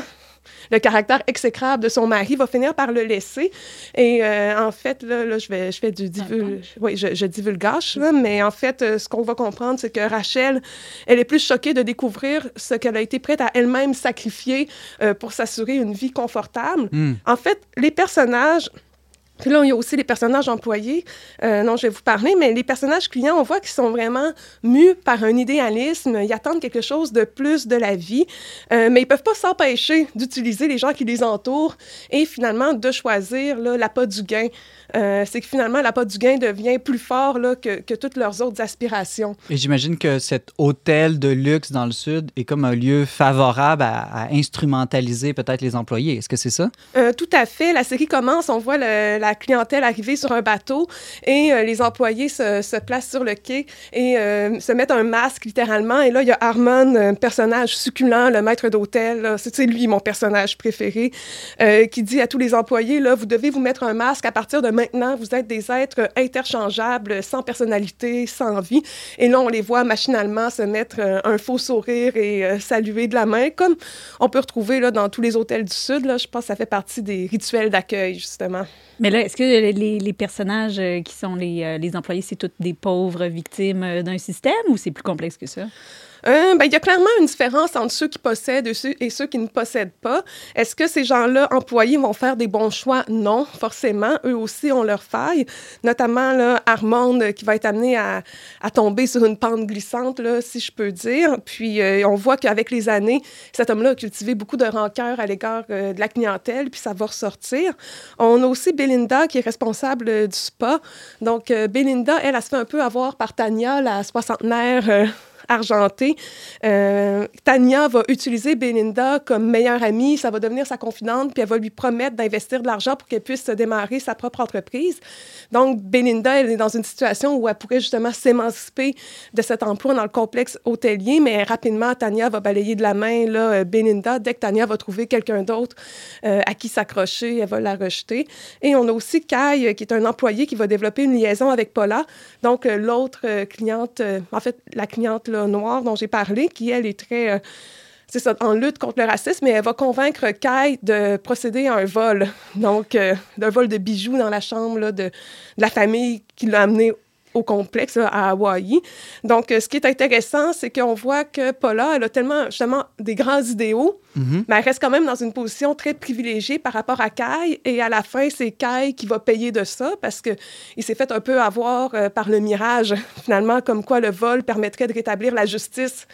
S4: le caractère exécrable de son mari, va finir par le laisser. Et euh, en fait, là, là, je, vais, je fais du divul... Oui, je, je divulgage, là, mais en fait, euh, ce qu'on va comprendre, c'est que Rachel, elle est plus choquée de découvrir ce qu'elle a été prête à elle-même sacrifier euh, pour s'assurer une vie confortable.
S2: Hmm.
S4: En fait, les personnages... Puis là, il y a aussi les personnages employés, euh, dont je vais vous parler, mais les personnages clients, on voit qu'ils sont vraiment mus par un idéalisme. Ils attendent quelque chose de plus de la vie, euh, mais ils peuvent pas s'empêcher d'utiliser les gens qui les entourent et finalement de choisir là, l'appât du gain. Euh, c'est que finalement, l'appât du gain devient plus fort là, que, que toutes leurs autres aspirations.
S2: Et j'imagine que cet hôtel de luxe dans le sud est comme un lieu favorable à, à instrumentaliser peut-être les employés. Est-ce que c'est ça?
S4: Euh, tout à fait. La série commence, on voit le- la clientèle arriver sur un bateau et euh, les employés se, placent sur le quai et euh, se mettent un masque littéralement. Et là, il y a Armand, un personnage succulent, le maître d'hôtel. C'est lui mon personnage préféré, euh, qui dit à tous les employés, là, vous devez vous mettre un masque à partir de maintenant. Vous êtes des êtres interchangeables, sans personnalité, sans vie. Et là, on les voit machinalement se mettre un faux sourire et saluer de la main, comme on peut retrouver là, dans tous les hôtels du Sud. Je pense que ça fait partie des rituels d'accueil, justement.
S3: Mais est-ce que les, les personnages euh, qui sont les, euh, les employés, c'est toutes des pauvres victimes euh, d'un système ou c'est plus complexe que ça?
S4: Euh, ben, il y a clairement une différence entre ceux qui possèdent et ceux, qui ne possèdent pas. Est-ce que ces gens-là, employés, vont faire des bons choix? Non, forcément. Eux aussi ont leurs failles, notamment là, Armand euh, qui va être amené à, tomber sur une pente glissante, là, si je peux dire. Puis euh, on voit qu'avec les années, cet homme-là a cultivé beaucoup de rancœur à l'égard de la clientèle, puis ça va ressortir. On a aussi Belinda qui est responsable du spa. Donc Belinda, elle, elle, se fait un peu avoir par Tania, la soixantenaire. Argentée. Euh, Tania va utiliser Belinda comme meilleure amie, ça va devenir sa confidente, puis elle va lui promettre d'investir de l'argent pour qu'elle puisse démarrer sa propre entreprise. Donc, Belinda, elle est dans une situation où elle pourrait justement s'émanciper de cet emploi dans le complexe hôtelier, mais rapidement, Tania va balayer de la main là, euh, Belinda. Dès que Tania va trouver quelqu'un d'autre euh, à qui s'accrocher, elle va la rejeter. Et on a aussi Kai, qui est un employé qui va développer une liaison avec Paula, donc l'autre cliente, en fait, la cliente noire dont j'ai parlé, qui, elle, est très... euh, c'est ça, en lutte contre le racisme, mais elle va convaincre Kai de procéder à un vol, donc euh, d'un vol de bijoux dans la chambre de, de la famille qui l'a amené au complexe là, à Hawaï. Donc, euh, ce qui est intéressant, c'est qu'on voit que Paula, elle a tellement, justement, des grands idéaux,
S2: Mhm.
S4: mais elle reste quand même dans une position très privilégiée par rapport à Kai. Et à la fin, c'est Kai qui va payer de ça parce qu'il s'est fait un peu avoir euh, par le mirage, (laughs) finalement, comme quoi le vol permettrait de rétablir la justice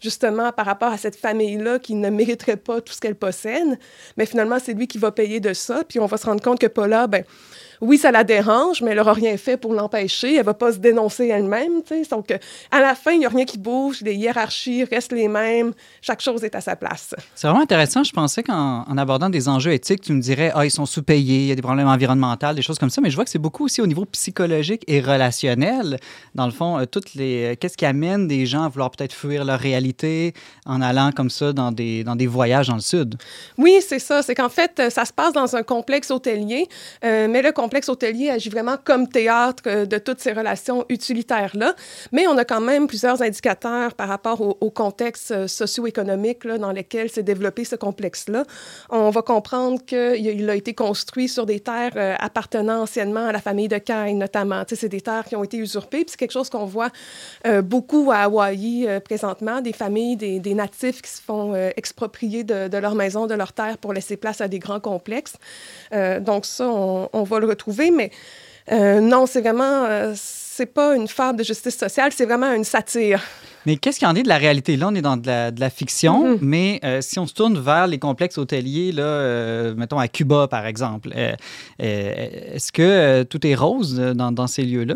S4: justement par rapport à cette famille-là qui ne mériterait pas tout ce qu'elle possède. Mais finalement, c'est lui qui va payer de ça. Puis on va se rendre compte que Paula, ben, oui, ça la dérange, mais elle n'aura rien fait pour l'empêcher. Elle va pas se dénoncer elle-même. Donc, euh, à la fin, il n'y a rien qui bouge. Les hiérarchies restent les mêmes. Chaque chose est à sa place.
S2: C'est vraiment intéressant. Je pensais qu'en en abordant des enjeux éthiques, tu me dirais, ah, ils sont sous-payés, il y a des problèmes environnementaux, des choses comme ça. Mais je vois que c'est beaucoup aussi au niveau psychologique et relationnel. Dans le fond, euh, toutes les, euh, qu'est-ce qui amène des gens à vouloir peut-être fuir leur réalité en allant comme ça dans des, dans des voyages dans le sud?
S4: Oui, c'est ça. C'est qu'en fait, ça se passe dans un complexe hôtelier, euh, mais le complexe complexe hôtelier agit vraiment comme théâtre euh, de toutes ces relations utilitaires-là, mais on a quand même plusieurs indicateurs par rapport au, contexte euh, socio-économique dans lequel s'est développé ce complexe-là. On va comprendre qu'il a été construit sur des terres euh, appartenant anciennement à la famille de Cain, notamment. C'est des terres qui ont été usurpées, puis c'est quelque chose qu'on voit beaucoup à Hawaï présentement, des familles, des, natifs qui se font exproprier de, de leur maison, de leur terre pour laisser place à des grands complexes. Donc ça, on, on va le mais euh, non, c'est vraiment, euh, c'est pas une fable de justice sociale, c'est vraiment une satire.
S2: Mais qu'est-ce qu'il y en est de la réalité? Là, on est dans de la, de la fiction,
S4: Mhm.
S2: mais euh, si on se tourne vers les complexes hôteliers, là, euh, mettons à Cuba, par exemple, euh, euh, est-ce que euh, tout est rose dans, dans ces lieux-là?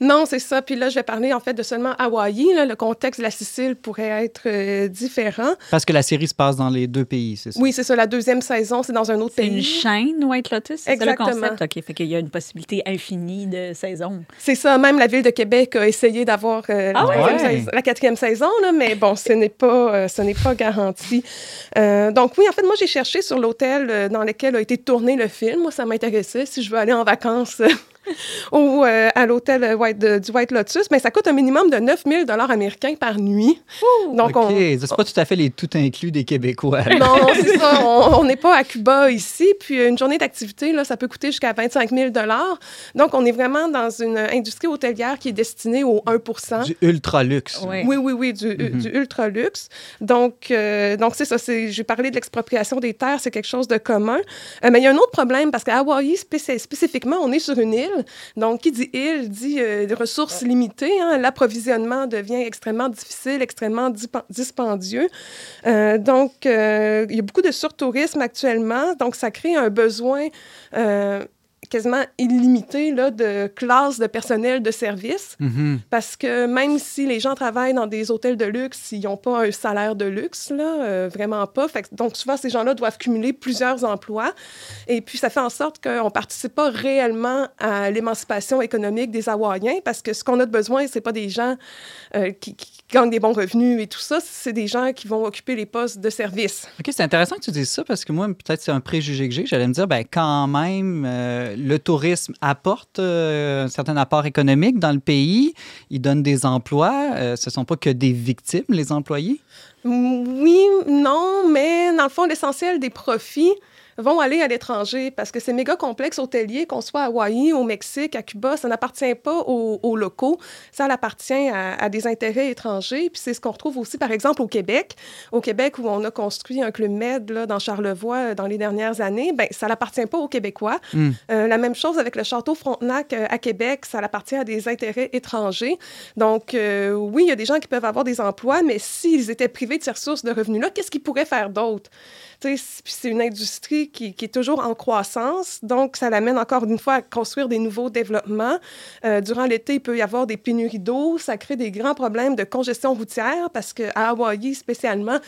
S4: Non, c'est ça. Puis là, je vais parler en fait de seulement Hawaï. Là. Le contexte de la Sicile pourrait être euh, différent.
S2: Parce que la série se passe dans les deux pays, c'est ça?
S4: Oui, c'est ça. La deuxième saison, c'est dans un autre
S3: C'est
S4: pays.
S3: une chaîne, White Lotus? C'est ça le
S4: Exactement.
S3: concept? OK, fait qu'il y a une possibilité infinie de saisons.
S4: C'est ça. Même la ville de Québec a essayé d'avoir euh,
S3: Ah
S2: ouais?
S4: saison- la quatrième saison, là, mais bon, ce n'est pas, euh, ce n'est pas garanti. Euh, donc oui, en fait, moi, j'ai cherché sur l'hôtel euh, dans lequel a été tourné le film. Moi, ça m'intéressait si je veux aller en vacances. Euh, ou euh, à l'hôtel euh, White- de- du White Lotus, mais ça coûte un minimum de 9000 dollars américains par nuit. Donc,
S2: OK,
S4: on,
S2: c'est pas tout à fait les tout inclus des Québécois.
S4: Non, c'est ça. (laughs) On n'est pas à Cuba ici. Puis une journée d'activité, là, ça peut coûter jusqu'à 25 000 Donc, on est vraiment dans une industrie hôtelière qui est destinée au 1
S2: Du ultra luxe.
S3: Ouais.
S4: oui, oui, oui, du,
S2: Mhm.
S4: du ultra luxe. Donc, euh, donc c'est ça. c'est- J'ai parlé de l'expropriation des terres, c'est quelque chose de commun. Euh, mais il y a un autre problème parce qu'à Hawaï, spéci- spécifiquement, on est sur une île. Donc, qui dit île dit euh, des ressources limitées. hein. L'approvisionnement devient extrêmement difficile, extrêmement dispendieux. Euh, donc, euh, il y a beaucoup de surtourisme actuellement. Donc, ça crée un besoin quasiment illimité là, de classes de personnel de service.
S2: Mhm.
S4: Parce que même si les gens travaillent dans des hôtels de luxe, ils n'ont pas un salaire de luxe, là, euh, vraiment pas. Fait que- donc, souvent, ces gens-là doivent cumuler plusieurs emplois. Et puis, ça fait en sorte qu'on ne participe pas réellement à l'émancipation économique des Hawaïens parce que ce qu'on a de besoin, ce n'est pas des gens euh, qui, qui gagnent des bons revenus et tout ça, c'est des gens qui vont occuper les postes de service.
S2: OK, c'est intéressant que tu dises ça parce que moi, peut-être c'est un préjugé que j'ai. J'allais me dire, ben, quand même, euh, le tourisme apporte euh, un certain apport économique dans le pays. Il donne des emplois. Euh, ce ne sont pas que des victimes, les employés?
S4: Oui, non, mais dans le fond, l'essentiel des profits vont aller à l'étranger parce que ces méga complexes hôteliers, qu'on soit à Hawaï, au Mexique, à Cuba, ça n'appartient pas aux, aux locaux, ça appartient à, à des intérêts étrangers. Puis c'est ce qu'on retrouve aussi, par exemple, au Québec. Au Québec, où on a construit un club med là, dans Charlevoix euh, dans les dernières années, ben ça n'appartient pas aux Québécois.
S2: Mm.
S4: Euh, la même chose avec le château Frontenac euh, à Québec, ça appartient à des intérêts étrangers. Donc, euh, oui, il y a des gens qui peuvent avoir des emplois, mais s'ils étaient privés de ces ressources de revenus-là, qu'est-ce qu'ils pourraient faire d'autre? C'est une industrie qui, qui est toujours en croissance, donc ça l'amène encore une fois à construire des nouveaux développements. Euh, durant l'été, il peut y avoir des pénuries d'eau, ça crée des grands problèmes de congestion routière parce qu'à Hawaï spécialement,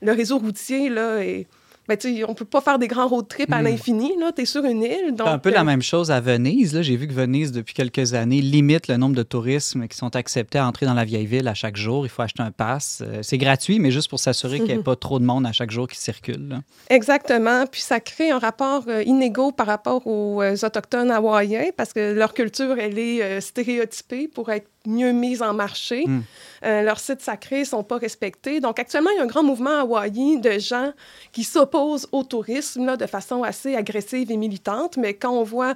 S4: le réseau routier là, est, ben, on peut pas faire des grands road trips à
S2: Mm.
S4: l'infini. Tu es sur une île. Donc,
S2: un peu
S4: euh,
S2: la même chose à Venise. J'ai vu que Venise, depuis quelques années, limite le nombre de touristes qui sont acceptés à entrer dans la vieille ville à chaque jour. Il faut acheter un pass. Euh, C'est gratuit, mais juste pour s'assurer qu'il n'y ait (laughs) pas trop de monde à chaque jour qui circule. là.
S4: Exactement. Puis ça crée un rapport euh, inégaux par rapport aux euh, Autochtones hawaïens parce que leur culture, elle est euh, stéréotypée pour être mieux mise en marché.
S2: Mm.
S4: Euh, leurs sites sacrés ne sont pas respectés. Donc actuellement, il y a un grand mouvement à Hawaï de gens qui s'opposent au tourisme là, de façon assez agressive et militante. Mais quand on voit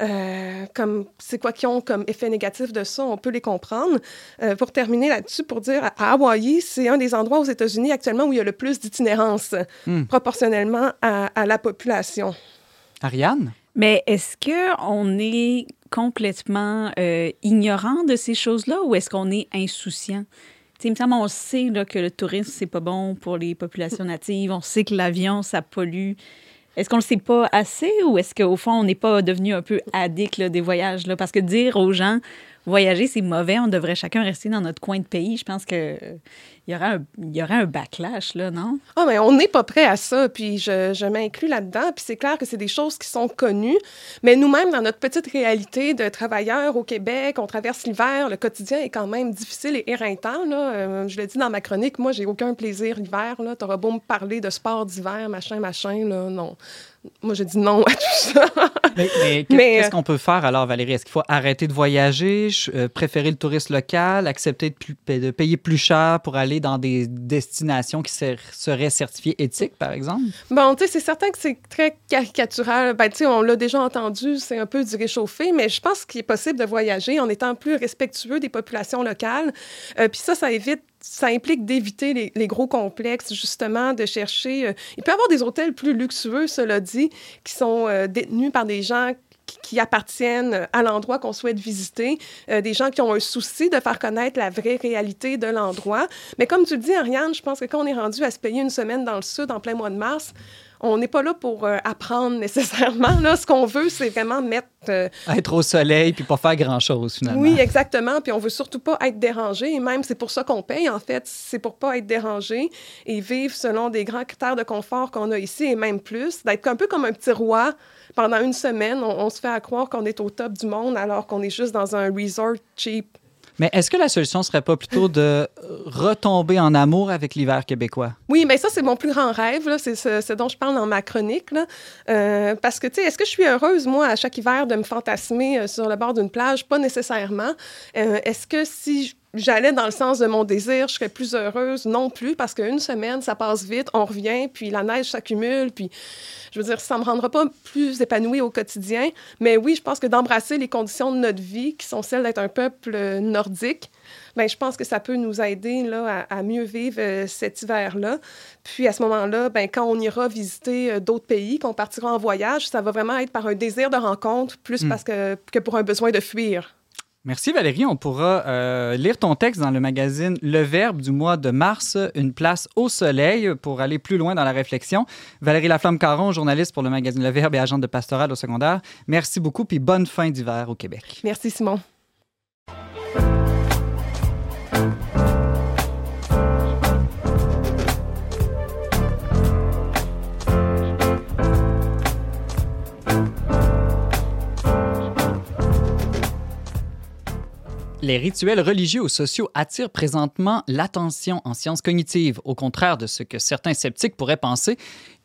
S4: euh, comme c'est quoi qu'ils ont comme effet négatif de ça, on peut les comprendre. Euh, pour terminer là-dessus, pour dire, à Hawaï, c'est un des endroits aux États-Unis actuellement où il y a le plus d'itinérance
S2: Mm.
S4: proportionnellement à, à la population.
S2: Ariane?
S3: Mais est-ce qu'on est complètement euh, ignorant de ces choses-là ou est-ce qu'on est insouciant? Il me semble, on sait là, que le tourisme, c'est pas bon pour les populations natives. On sait que l'avion, ça pollue. Est-ce qu'on le sait pas assez ou est-ce qu'au fond, on n'est pas devenu un peu addict là, des voyages? Là? Parce que dire aux gens, voyager, c'est mauvais, on devrait chacun rester dans notre coin de pays, je pense que il y aurait un, il y aurait un backlash, là, non?
S4: Ah, mais on n'est pas prêt à ça, puis je, je m'inclus là-dedans, puis c'est clair que c'est des choses qui sont connues, mais nous-mêmes, dans notre petite réalité de travailleurs au Québec, on traverse l'hiver, le quotidien est quand même difficile et éreintant, là. Euh, je l'ai dit dans ma chronique, moi, j'ai aucun plaisir l'hiver, là. T'auras beau me parler de sport d'hiver, machin, machin, là, non. Moi, j'ai dit non à tout ça. (laughs)
S2: Mais, mais qu'est-
S4: Mais,
S2: qu'est-ce
S4: euh,
S2: qu'on peut faire alors, Valérie? Est-ce qu'il faut arrêter de voyager, euh, préférer le tourisme local, accepter de, plus- de payer plus cher pour aller dans des destinations qui ser- seraient certifiées éthiques, par exemple?
S4: Bon, tu sais, c'est certain que c'est très caricatural. Ben, tu sais, on l'a déjà entendu, c'est un peu du réchauffé, mais je pense qu'il est possible de voyager en étant plus respectueux des populations locales. Euh, Puis ça, ça évite ça implique d'éviter les, les gros complexes, justement, de chercher... euh, il peut y avoir des hôtels plus luxueux, cela dit, qui sont euh, détenus par des gens qui- appartiennent à l'endroit qu'on souhaite visiter, euh, des gens qui ont un souci de faire connaître la vraie réalité de l'endroit. Mais comme tu le dis, Ariane, je pense que quand on est rendu à se payer une semaine dans le sud en plein mois de mars, on n'est pas là pour euh, apprendre (laughs) nécessairement. Là, ce qu'on veut, c'est vraiment mettre... euh,
S2: Être au soleil puis pas faire grand-chose, finalement.
S4: oui, exactement. Puis on veut surtout pas être dérangé. Et même, c'est pour ça qu'on paye, en fait. C'est pour pas être dérangé et vivre selon des grands critères de confort qu'on a ici et même plus. D'être un peu comme un petit roi. Pendant une semaine, on, on se fait à croire qu'on est au top du monde alors qu'on est juste dans un resort cheap.
S2: Mais est-ce que la solution serait pas plutôt de retomber en amour avec l'hiver québécois?
S4: Oui, mais ça, c'est mon plus grand rêve. C'est ce, dont je parle dans ma chronique. là. Euh, parce que, tu sais, est-ce que je suis heureuse, moi, à chaque hiver, de me fantasmer euh, sur le bord d'une plage? Pas nécessairement. Euh, est-ce que si j'allais dans le sens de mon désir, je serais plus heureuse? Non plus, parce qu'une semaine, ça passe vite, on revient, puis la neige s'accumule, puis je veux dire, ça me rendra pas plus épanouie au quotidien. Mais oui, je pense que d'embrasser les conditions de notre vie, qui sont celles d'être un peuple euh, nordique, ben, je pense que ça peut nous aider là, à, à mieux vivre euh, cet hiver-là. Puis à ce moment-là, ben, quand on ira visiter euh, d'autres pays, qu'on partira en voyage, ça va vraiment être par un désir de rencontre plus
S2: Mm.
S4: parce que, que pour un besoin de fuir.
S2: Merci Valérie. On pourra euh, lire ton texte dans le magazine Le Verbe du mois de mars, Une place au soleil, pour aller plus loin dans la réflexion. Valérie Laflamme-Caron, journaliste pour le magazine Le Verbe et agente de pastoral au secondaire. Merci beaucoup, puis bonne fin d'hiver au Québec.
S4: Merci, Simon.
S2: Les rituels religieux ou sociaux attirent présentement l'attention en sciences cognitives. Au contraire de ce que certains sceptiques pourraient penser,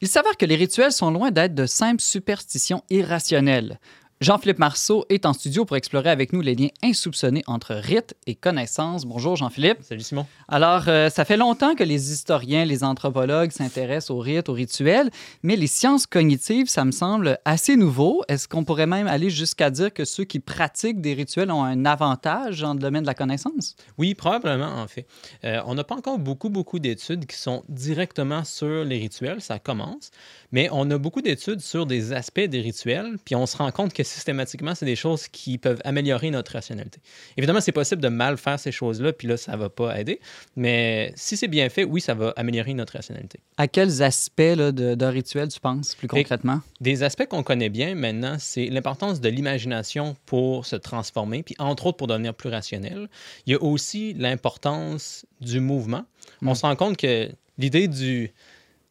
S2: il s'avère que les rituels sont loin d'être de simples superstitions irrationnelles. Jean-Philippe Marceau est en studio pour explorer avec nous les liens insoupçonnés entre rite et connaissance. Bonjour Jean-Philippe.
S6: Salut Simon.
S2: Alors, euh, ça fait longtemps que les historiens, les anthropologues s'intéressent aux rites, aux rituels, mais les sciences cognitives, ça me semble assez nouveau. Est-ce qu'on pourrait même aller jusqu'à dire que ceux qui pratiquent des rituels ont un avantage dans le domaine de la connaissance?
S6: Oui, probablement, en fait. Euh, on n'a pas encore beaucoup, beaucoup d'études qui sont directement sur les rituels, ça commence, mais on a beaucoup d'études sur des aspects des rituels, puis on se rend compte que systématiquement, c'est des choses qui peuvent améliorer notre rationalité. Évidemment, c'est possible de mal faire ces choses-là, puis là, ça ne va pas aider, mais si c'est bien fait, oui, ça va améliorer notre rationalité.
S2: À quels aspects d'un rituel tu penses plus concrètement?
S6: Des aspects qu'on connaît bien maintenant, c'est l'importance de l'imagination pour se transformer, puis entre autres pour devenir plus rationnel. Il y a aussi l'importance du mouvement. On
S2: Mm.
S6: se rend compte que l'idée du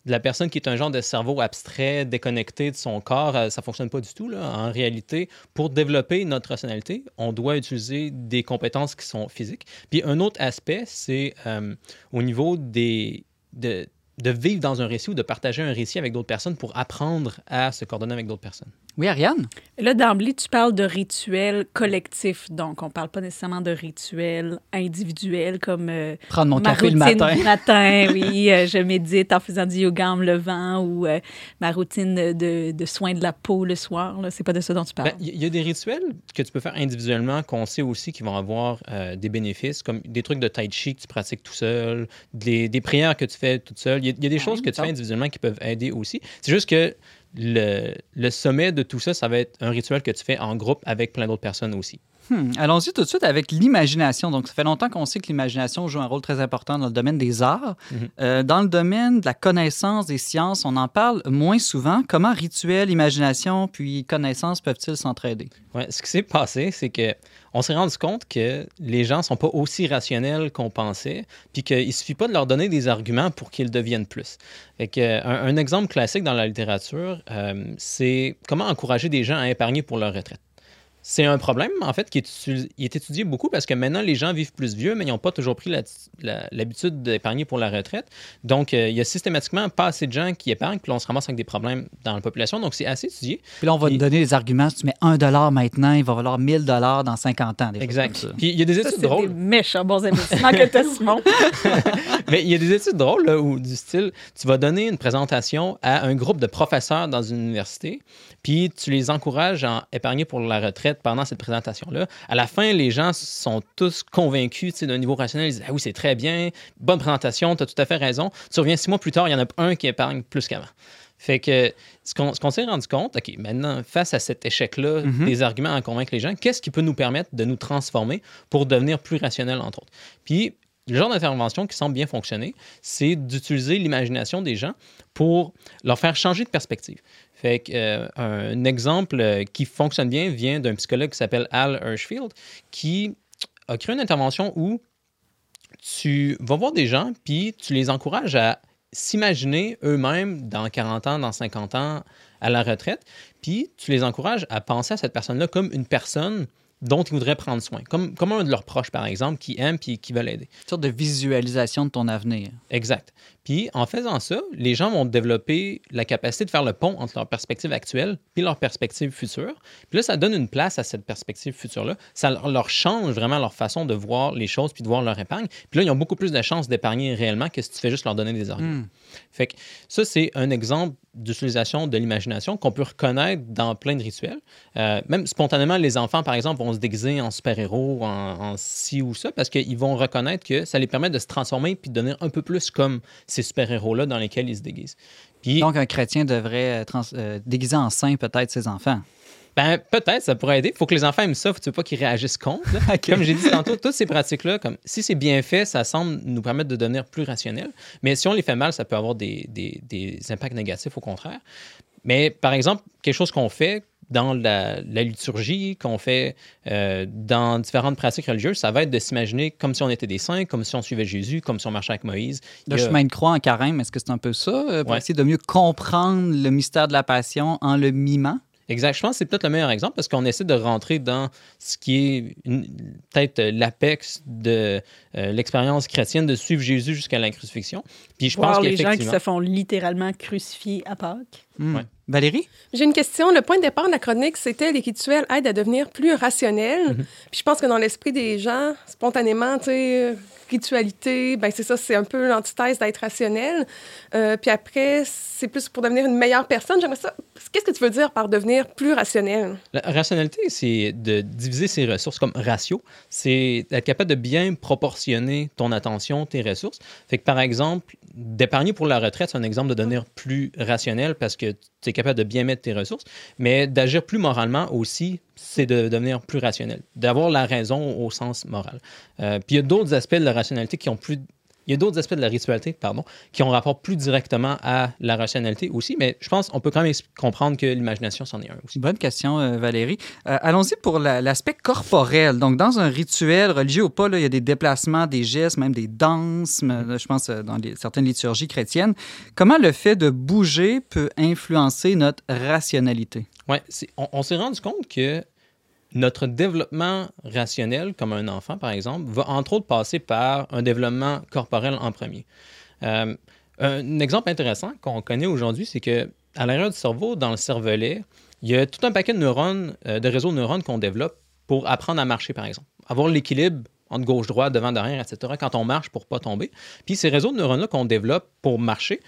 S6: de la personne qui est un genre de cerveau abstrait, déconnecté de son corps, euh, ça fonctionne pas du tout. En réalité, pour développer notre rationalité, on doit utiliser des compétences qui sont physiques. Puis un autre aspect, c'est euh, au niveau de, de vivre dans un récit ou de partager un récit avec d'autres personnes pour apprendre à se coordonner avec d'autres personnes.
S2: Oui, Ariane?
S3: Là, d'emblée, tu parles de rituels collectifs. Donc, on parle pas nécessairement de rituels individuels comme euh,
S2: Prendre mon
S3: ma
S2: café le
S3: routine
S2: matin.
S3: du matin, oui, euh, je médite en faisant du yoga en me levant ou euh, ma routine de, de soins de la peau le soir. là. C'est pas de ça dont tu parles.
S6: Ben, Il y, y a des rituels que tu peux faire individuellement qu'on sait aussi qui vont avoir euh, des bénéfices, comme des trucs de tai chi que tu pratiques tout seul, des, des prières que tu fais toute seule. Il y, a- il y a des choses que tu fais individuellement qui peuvent aider aussi. C'est juste que le, le sommet de tout ça, ça va être un rituel que tu fais en groupe avec plein d'autres personnes aussi.
S2: Hmm, Allons-y tout de suite avec l'imagination. Donc, ça fait longtemps qu'on sait que l'imagination joue un rôle très important dans le domaine des arts.
S6: Mhm.
S2: Euh, dans le domaine de la connaissance des sciences, on en parle moins souvent. Comment rituel, imagination puis connaissance peuvent-ils s'entraider?
S6: Ouais, ce qui s'est passé, c'est que on s'est rendu compte que les gens sont pas aussi rationnels qu'on pensait, puis qu'il suffit pas de leur donner des arguments pour qu'ils deviennent plus. Fait que, un, exemple classique dans la littérature, euh, c'est comment encourager des gens à épargner pour leur retraite. C'est un problème, en fait, qui est, étu- il est étudié beaucoup parce que maintenant, les gens vivent plus vieux, mais ils n'ont pas toujours pris l'habitude d'épargner pour la retraite. Donc, euh, il y a systématiquement pas assez de gens qui épargnent, puis là, on se ramasse avec des problèmes dans la population. Donc, c'est assez étudié.
S2: Puis là, on va
S6: Puis-
S2: te donner des arguments. Si tu mets 1 maintenant, il va valoir 1000 dans 50 ans. des
S6: Exact.
S2: comme ça.
S6: Puis, il y a des
S3: Ça,
S6: études
S3: c'est des
S6: drôles.
S3: méchants bons investissements que tu as, Simon. (laughs)
S6: Mais il y a des études drôles là, où, du style, tu vas donner une présentation à un groupe de professeurs dans une université, puis tu les encourages à épargner pour la retraite pendant cette présentation-là. À la fin, les gens sont tous convaincus d'un niveau rationnel. Ils disent Ah oui, c'est très bien, bonne présentation, tu as tout à fait raison. Tu reviens six mois plus tard, il y en a un qui épargne plus qu'avant. Fait que ce qu'on qu'on s'est rendu compte, OK, maintenant, face à cet échec-là,
S2: Mhm.
S6: des arguments à convaincre les gens, qu'est-ce qui peut nous permettre de nous transformer pour devenir plus rationnel, entre autres? Puis, le genre d'intervention qui semble bien fonctionner, c'est d'utiliser l'imagination des gens pour leur faire changer de perspective. Fait que, euh, un exemple euh, qui fonctionne bien vient d'un psychologue qui s'appelle Al Hirschfield, qui a créé une intervention où tu vas voir des gens, puis tu les encourages à s'imaginer eux-mêmes dans 40 ans, dans 50 ans, à la retraite, puis tu les encourages à penser à cette personne-là comme une personne dont ils voudraient prendre soin, comme, comme un de leurs proches, par exemple, qui aime puis qui veut l'aider.
S2: Une sorte de visualisation de ton avenir.
S6: Exact. Puis en faisant ça, les gens vont développer la capacité de faire le pont entre leur perspective actuelle et leur perspective future. Puis là, ça donne une place à cette perspective future-là. Ça leur- change vraiment leur façon de voir les choses puis de voir leur épargne. Puis là, ils ont beaucoup plus de chances d'épargner réellement que si tu fais juste leur donner des arguments. Fait que ça, c'est un exemple d'utilisation de l'imagination qu'on peut reconnaître dans plein de rituels. Euh, même spontanément, les enfants, par exemple, vont se déguiser en super-héros, en, en ci ou ça, parce qu'ils vont reconnaître que ça les permet de se transformer puis de devenir un peu plus comme ces super-héros-là dans lesquels ils se déguisent. Puis,
S2: Donc, un chrétien devrait euh, trans- euh, déguiser en saint peut-être ses enfants.
S6: ben, peut-être, ça pourrait aider. Il faut que les enfants aiment ça. Faut tu veux pas qu'ils réagissent contre. (laughs) Comme j'ai dit tantôt, toutes ces pratiques-là, comme si c'est bien fait, ça semble nous permettre de devenir plus rationnels. Mais si on les fait mal, ça peut avoir des, des- des impacts négatifs au contraire. Mais par exemple, quelque chose qu'on fait dans la, la liturgie, qu'on fait euh, dans différentes pratiques religieuses, ça va être de s'imaginer comme si on était des saints, comme si on suivait Jésus, comme si on marchait avec Moïse.
S2: Le
S6: a-
S2: chemin de croix en carême, est-ce que c'est un peu ça? euh, pour
S6: Ouais.
S2: essayer de mieux comprendre le mystère de la passion en le mimant?
S6: Exact. Je pense que c'est peut-être le meilleur exemple parce qu'on essaie de rentrer dans ce qui est peut-être euh, l'apex de euh, l'expérience chrétienne de suivre Jésus jusqu'à la crucifixion. Puis je pense
S3: Voir les gens qui se font littéralement crucifier à Pâques.
S6: Ouais.
S2: Valérie?
S4: J'ai une question. Le point de départ de la chronique, c'était les rituels aident à devenir plus rationnels. Puis je pense que dans l'esprit des gens, spontanément, tu sais, ritualité, ben c'est ça, c'est un peu l'antithèse d'être rationnel. Euh, puis après, c'est plus pour devenir une meilleure personne. J'aimerais ça. Qu'est-ce que tu veux dire par devenir plus rationnel?
S6: La rationalité, c'est de diviser ses ressources comme ratio. C'est être capable de bien proportionner ton attention, tes ressources. Fait que, par exemple, d'épargner pour la retraite, c'est un exemple de devenir plus rationnel parce que tu capable de bien mettre tes ressources. Mais d'agir plus moralement aussi, c'est de devenir plus rationnel. D'avoir la raison au sens moral. Euh, puis il y a d'autres aspects de la rationalité qui ont plus. Il y a d'autres aspects de la ritualité, pardon, qui ont rapport plus directement à la rationalité aussi, mais je pense qu'on peut quand même comprendre que l'imagination, c'en est un aussi.
S2: Bonne question, euh, Valérie. Euh, Allons-y pour la- l'aspect corporel. Donc, dans un rituel, religieux ou pas, là, il y a des déplacements, des gestes, même des danses, là, je pense euh, dans les- certaines liturgies chrétiennes. Comment le fait de bouger peut influencer notre rationalité?
S6: Oui, on, on s'est rendu compte que notre développement rationnel, comme un enfant par exemple, va entre autres passer par un développement corporel en premier. Euh, un exemple intéressant qu'on connaît aujourd'hui, c'est que à l'arrière du cerveau, dans le cervelet, il y a tout un paquet de neurones, euh, de réseaux de neurones qu'on développe pour apprendre à marcher, par exemple. Avoir l'équilibre entre gauche-droite, devant, derrière, etc., quand on marche pour pas tomber. Puis ces réseaux de neurones-là qu'on développe pour marcher,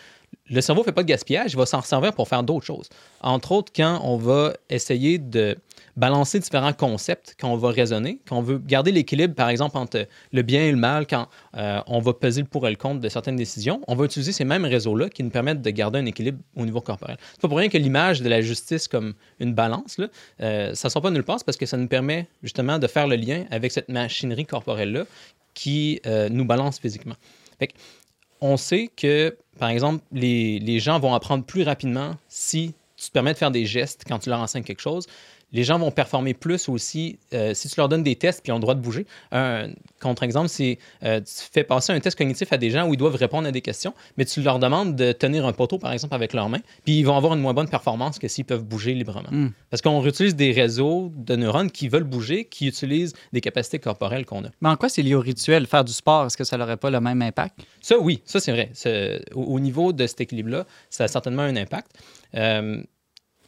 S6: le cerveau ne fait pas de gaspillage, il va s'en servir pour faire d'autres choses. Entre autres, quand on va essayer de balancer différents concepts, quand on va raisonner, quand on veut garder l'équilibre, par exemple, entre le bien et le mal, quand euh, on va peser le pour et le contre de certaines décisions, on va utiliser ces mêmes réseaux-là qui nous permettent de garder un équilibre au niveau corporel. C'est pas pour rien que l'image de la justice comme une balance, euh, ça ne sort pas nulle part, parce que ça nous permet justement de faire le lien avec cette machinerie corporelle-là qui euh, nous balance physiquement. On sait que, par exemple, les, gens vont apprendre plus rapidement si tu te permets de faire des gestes quand tu leur enseignes quelque chose. Les gens vont performer plus aussi euh, si tu leur donnes des tests puis ils ont le droit de bouger. Un contre-exemple, c'est euh, tu fais passer un test cognitif à des gens où ils doivent répondre à des questions, mais tu leur demandes de tenir un poteau, par exemple, avec leurs mains, puis ils vont avoir une moins bonne performance que s'ils peuvent bouger librement.
S2: Mm.
S6: Parce qu'on réutilise des réseaux de neurones qui veulent bouger, qui utilisent des capacités corporelles qu'on a.
S2: Mais en quoi c'est lié au rituel? Faire du sport, est-ce que ça n'aurait pas le même impact?
S6: Ça, oui, ça, c'est vrai. Au niveau de cet équilibre-là, ça a certainement un impact. Euh,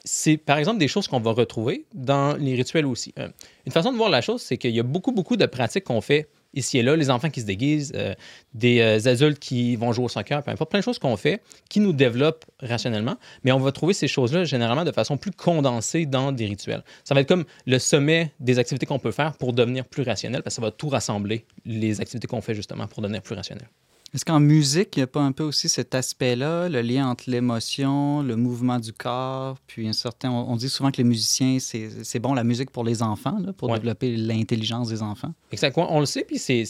S6: c'est, par exemple, des choses qu'on va retrouver dans les rituels aussi. Euh, une façon de voir la chose, c'est qu'il y a beaucoup, beaucoup de pratiques qu'on fait ici et là. Les enfants qui se déguisent, euh, des euh, adultes qui vont jouer au soccer, peu importe, plein de choses qu'on fait qui nous développent rationnellement. Mais on va trouver ces choses-là généralement de façon plus condensée dans des rituels. Ça va être comme le sommet des activités qu'on peut faire pour devenir plus rationnel, parce que ça va tout rassembler, les activités qu'on fait justement pour devenir plus rationnel.
S2: Est-ce qu'en musique, il n'y a pas un peu aussi cet aspect-là, le lien entre l'émotion, le mouvement du corps, puis un certain... On, dit souvent que les musiciens, c'est bon la musique pour les enfants, là, pour
S6: Ouais.
S2: développer l'intelligence des enfants?
S6: Exactement. On le sait, puis c'est,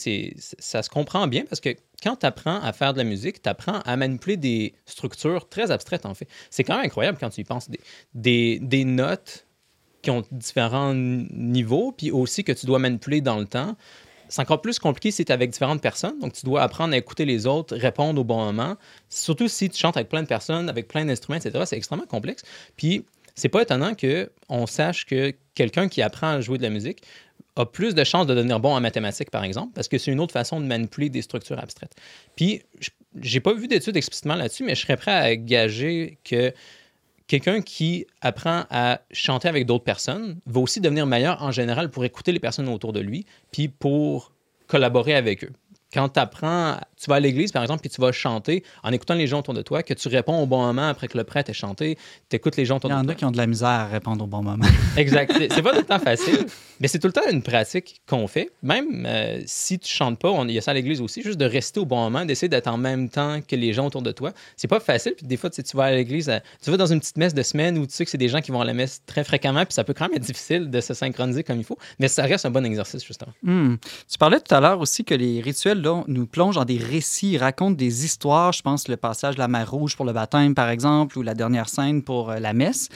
S6: ça se comprend bien parce que quand tu apprends à faire de la musique, tu apprends à manipuler des structures très abstraites, en fait. C'est quand même incroyable quand tu y penses. Des, des, des notes qui ont différents niveaux, puis aussi que tu dois manipuler dans le temps. C'est encore plus compliqué si tu es avec différentes personnes. Donc, tu dois apprendre à écouter les autres, répondre au bon moment. Surtout si tu chantes avec plein de personnes, avec plein d'instruments, etc. C'est extrêmement complexe. Puis, c'est pas étonnant qu'on sache que quelqu'un qui apprend à jouer de la musique a plus de chances de devenir bon en mathématiques, par exemple, parce que c'est une autre façon de manipuler des structures abstraites. Puis, j'ai pas vu d'études explicitement là-dessus, mais je serais prêt à gager que quelqu'un qui apprend à chanter avec d'autres personnes va aussi devenir meilleur en général pour écouter les personnes autour de lui, puis pour collaborer avec eux. Quand tu apprends, tu vas à l'église, par exemple, puis tu vas chanter en écoutant les gens autour de toi, que tu réponds au bon moment après que le prêtre ait chanté, tu écoutes les gens
S2: Il
S6: autour
S2: y
S6: de
S2: en
S6: toi.
S2: a qui ont de la misère à répondre au bon moment. (laughs)
S6: Exact. C'est pas tout le temps facile, (laughs) mais c'est tout le temps une pratique qu'on fait. Même euh, si tu chantes pas, on- il y a ça à l'église aussi, juste de rester au bon moment, d'essayer d'être en même temps que les gens autour de toi. C'est pas facile. Puis des fois, tu sais, tu vas à l'église, euh, tu vas dans une petite messe de semaine où tu sais que c'est des gens qui vont à la messe très fréquemment, puis ça peut quand même être difficile de se synchroniser comme il faut, mais ça reste un bon exercice, justement.
S2: Hmm. Tu parlais tout à l'heure aussi que les rituels nous plongent dans des récits, ils racontent des histoires. Je pense le passage de la mer rouge pour le baptême, par exemple, ou la dernière scène pour euh, la messe.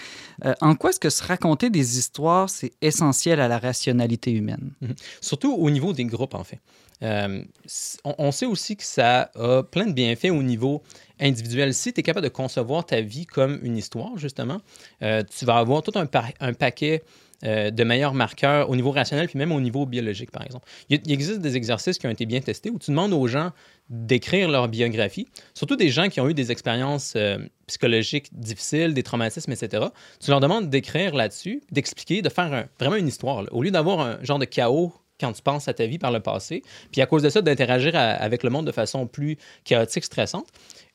S2: Euh, en quoi est-ce que se raconter des histoires, c'est essentiel à la rationalité humaine?
S6: Surtout au niveau des groupes, en fait. Euh, on, sait aussi que ça a plein de bienfaits au niveau individuel. Si tu es capable de concevoir ta vie comme une histoire, justement, tu vas avoir tout un paquet euh, de meilleurs marqueurs au niveau rationnel, puis même au niveau biologique, par exemple. Il, existe des exercices qui ont été bien testés où tu demandes aux gens d'écrire leur biographie, surtout des gens qui ont eu des expériences euh, psychologiques difficiles, des traumatismes, etc. Tu leur demandes d'écrire là-dessus, d'expliquer, de faire vraiment une histoire. Au lieu d'avoir un genre de chaos quand tu penses à ta vie par le passé, puis à cause de ça, d'interagir avec le monde de façon plus chaotique, stressante.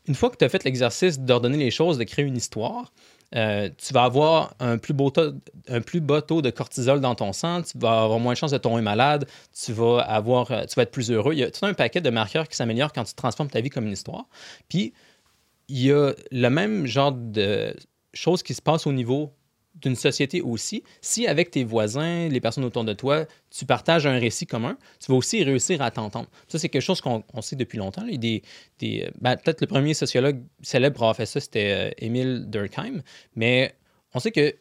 S6: Une fois que tu as fait l'exercice d'ordonner les choses, de créer une histoire, euh, tu vas avoir un plus, beau taux- bas taux de cortisol dans ton sang, tu vas avoir moins de chances de tomber malade, tu vas, euh, tu vas être plus heureux. Il y a tout un paquet de marqueurs qui s'améliorent quand tu transformes ta vie comme une histoire. Puis, il y a le même genre de choses qui se passent au niveau d'une société aussi. Si avec tes voisins, les personnes autour de toi, tu partages un récit commun, tu vas aussi réussir à t'entendre. Ça, c'est quelque chose qu'on on sait depuis longtemps. des, des, euh, ben, Peut-être le premier sociologue célèbre pour avoir fait ça, c'était euh, Émile Durkheim, mais on sait que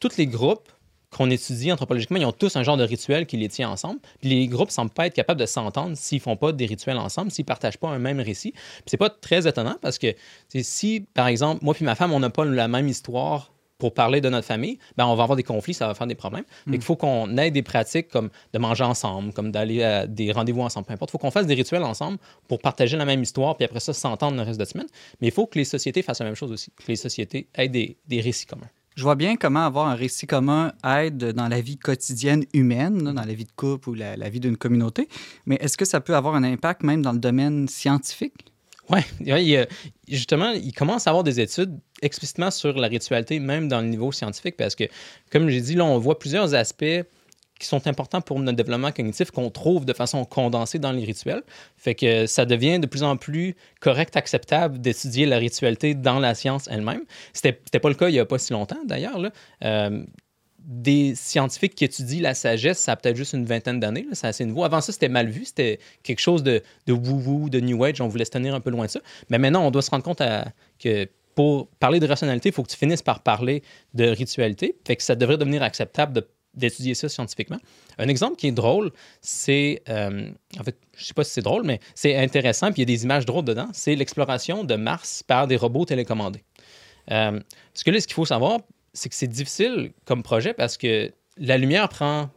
S6: tous les groupes qu'on étudie anthropologiquement, ils ont tous un genre de rituel qui les tient ensemble. Les groupes semblent pas être capables de s'entendre s'ils font pas des rituels ensemble, s'ils partagent pas un même récit. Puis c'est pas très étonnant parce que si, par exemple, moi puis ma femme, on n'a pas la même histoire pour parler de notre famille, ben on va avoir des conflits, ça va faire des problèmes. Il faut qu'on ait des pratiques comme de manger ensemble, comme d'aller à des rendez-vous ensemble, peu importe. Il faut qu'on fasse des rituels ensemble pour partager la même histoire, puis après ça, s'entendre le reste de la semaine. Mais il faut que les sociétés fassent la même chose aussi, que les sociétés aient des, des récits communs.
S2: Je vois bien comment avoir un récit commun aide dans la vie quotidienne humaine, dans la vie de couple ou la, la vie d'une communauté, mais est-ce que ça peut avoir un impact même dans le domaine scientifique?
S6: Oui, justement, il commence à avoir des études explicitement sur la ritualité, même dans le niveau scientifique, parce que, comme j'ai dit, là, on voit plusieurs aspects qui sont importants pour notre développement cognitif qu'on trouve de façon condensée dans les rituels. Fait que ça devient de plus en plus correct, acceptable d'étudier la ritualité dans la science elle-même. C'était c'était pas le cas il y a pas si longtemps, d'ailleurs. là. Euh, des scientifiques qui étudient la sagesse, ça a peut-être juste une vingtaine d'années, c'est assez nouveau. Avant ça, c'était mal vu, c'était quelque chose de, de woo-woo, de New Age, on voulait se tenir un peu loin de ça. Mais maintenant, on doit se rendre compte que pour parler de rationalité, il faut que tu finisses par parler de ritualité. Fait que ça devrait devenir acceptable d'étudier ça scientifiquement. Un exemple qui est drôle, c'est. euh, en fait, je sais pas si c'est drôle, mais c'est intéressant, puis il y a des images drôles dedans. C'est l'exploration de Mars par des robots télécommandés. Euh, ce que là, ce qu'il faut savoir, c'est que c'est difficile comme projet parce que la lumière prend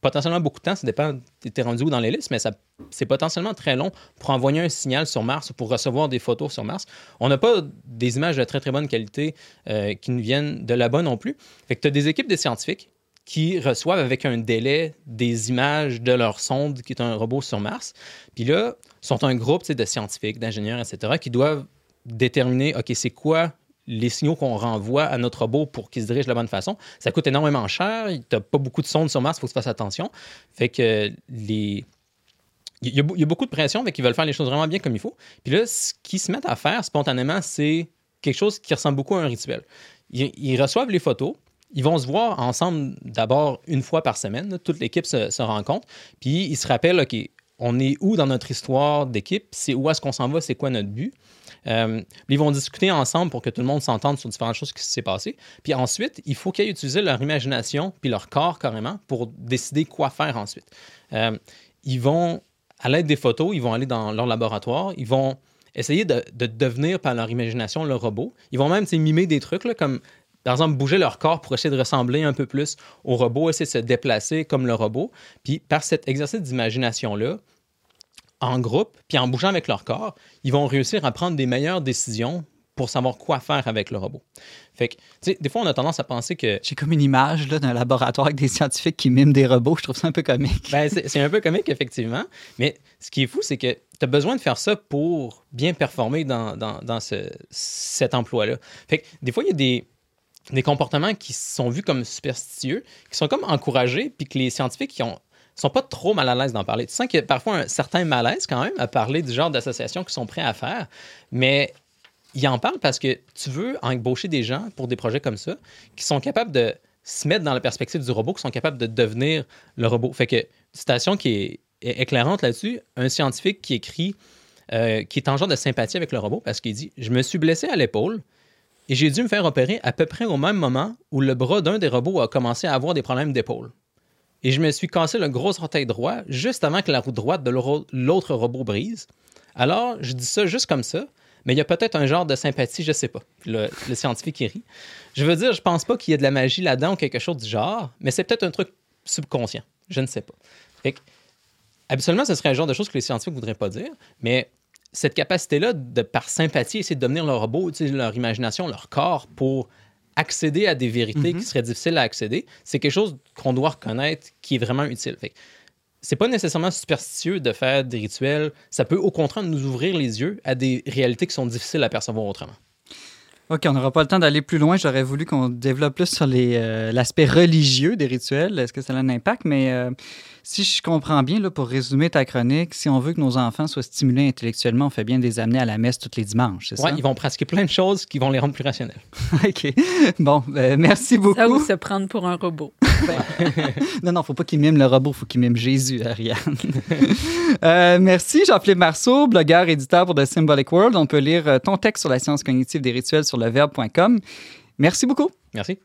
S6: potentiellement beaucoup de temps. Ça dépend, tu rendu où dans listes, mais ça, c'est potentiellement très long pour envoyer un signal sur Mars ou pour recevoir des photos sur Mars. On n'a pas des images de très très bonne qualité euh, qui nous viennent de là-bas non plus. Fait que tu as des équipes de scientifiques qui reçoivent avec un délai des images de leur sonde qui est un robot sur Mars. Puis là, sont un groupe de scientifiques, d'ingénieurs, etc., qui doivent déterminer, OK, c'est quoi les signaux qu'on renvoie à notre robot pour qu'il se dirige de la bonne façon. Ça coûte énormément cher. Tu n'as pas beaucoup de sondes sur Mars, il faut que tu fasses attention. Fait que les... Il y, a, beaucoup de pression, mais qu'ils veulent faire les choses vraiment bien comme il faut. Puis là, ce qu'ils se mettent à faire spontanément, c'est quelque chose qui ressemble beaucoup à un rituel. Ils, reçoivent les photos, ils vont se voir ensemble d'abord une fois par semaine. Toute l'équipe se, se rencontre. Puis ils se rappellent, OK, on est où dans notre histoire d'équipe? C'est où est-ce qu'on s'en va? C'est quoi notre but? Euh, ils vont discuter ensemble pour que tout le monde s'entende sur différentes choses qui s'est passées. Puis ensuite, il faut qu'ils aient utilisé leur imagination puis leur corps carrément pour décider quoi faire ensuite. Euh, ils vont, à l'aide des photos, ils vont aller dans leur laboratoire, ils vont essayer de, de devenir par leur imagination le robot. Ils vont même mimer des trucs là, comme par exemple, bouger leur corps pour essayer de ressembler un peu plus au robot, essayer de se déplacer comme le robot. Puis par cet exercice d'imagination-là, en groupe, puis en bougeant avec leur corps, ils vont réussir à prendre des meilleures décisions pour savoir quoi faire avec le robot. Fait que, tu sais, des fois, on a tendance à penser que
S2: J'ai comme une image là, d'un laboratoire avec des scientifiques qui miment des robots. Je trouve ça un peu comique.
S6: Ben, c'est c'est un peu comique, effectivement. Mais ce qui est fou, c'est que tu as besoin de faire ça pour bien performer dans, dans, dans ce- cet emploi-là. Fait que des fois, il y a des, des comportements qui sont vus comme superstitieux, qui sont comme encouragés, puis que les scientifiques qui ont sont pas trop mal à l'aise d'en parler. Tu sens qu'il y a parfois un certain malaise quand même à parler du genre d'associations qu'ils sont prêts à faire, mais ils en parlent parce que tu veux embaucher des gens pour des projets comme ça qui sont capables de se mettre dans la perspective du robot, qui sont capables de devenir le robot. Fait que, citation qui est, éclairante là-dessus, un scientifique qui écrit, euh, qui est en genre de sympathie avec le robot parce qu'il dit Je me suis blessé à l'épaule et j'ai dû me faire opérer à peu près au même moment où le bras d'un des robots a commencé à avoir des problèmes d'épaule. Et je me suis cassé le gros orteil droit juste avant que la roue droite de l'autre robot brise. Alors, je dis ça juste comme ça, mais il y a peut-être un genre de sympathie, je sais pas. Le, scientifique rit. Je veux dire, je pense pas qu'il y ait de la magie là-dedans ou quelque chose du genre, mais c'est peut-être un truc subconscient. Je ne sais pas. Fait habituellement, ce serait un genre de choses que les scientifiques voudraient pas dire, mais cette capacité-là de, par sympathie, essayer de devenir leur robot, utiliser leur imagination, leur corps pour accéder à des vérités
S2: Mhm.
S6: qui seraient difficiles à accéder, c'est quelque chose qu'on doit reconnaître qui est vraiment utile. Fait c'est pas nécessairement superstitieux de faire des rituels. Ça peut au contraire nous ouvrir les yeux à des réalités qui sont difficiles à percevoir autrement.
S2: OK, on n'aura pas le temps d'aller plus loin. J'aurais voulu qu'on développe plus sur euh, l'aspect religieux des rituels. Est-ce que ça a un impact? Mais euh, si je comprends bien, là, pour résumer ta chronique, si on veut que nos enfants soient stimulés intellectuellement, on fait bien de les amener à la messe tous les dimanches, c'est
S6: Ouais,
S2: ça?
S6: ils vont pratiquer plein de choses qui vont les rendre plus rationnels. (laughs)
S2: OK. Bon, ben, merci beaucoup.
S3: Ça ou se prendre pour un robot. (laughs)
S2: Non, non, faut pas qu'il mime le robot, faut qu'il mime Jésus, Ariane. (laughs) Euh, merci, Jean-Philippe Marceau, blogueur, éditeur pour The Symbolic World. On peut lire euh, ton texte sur la science cognitive des rituels sur leverbe.com. Merci beaucoup.
S6: Merci.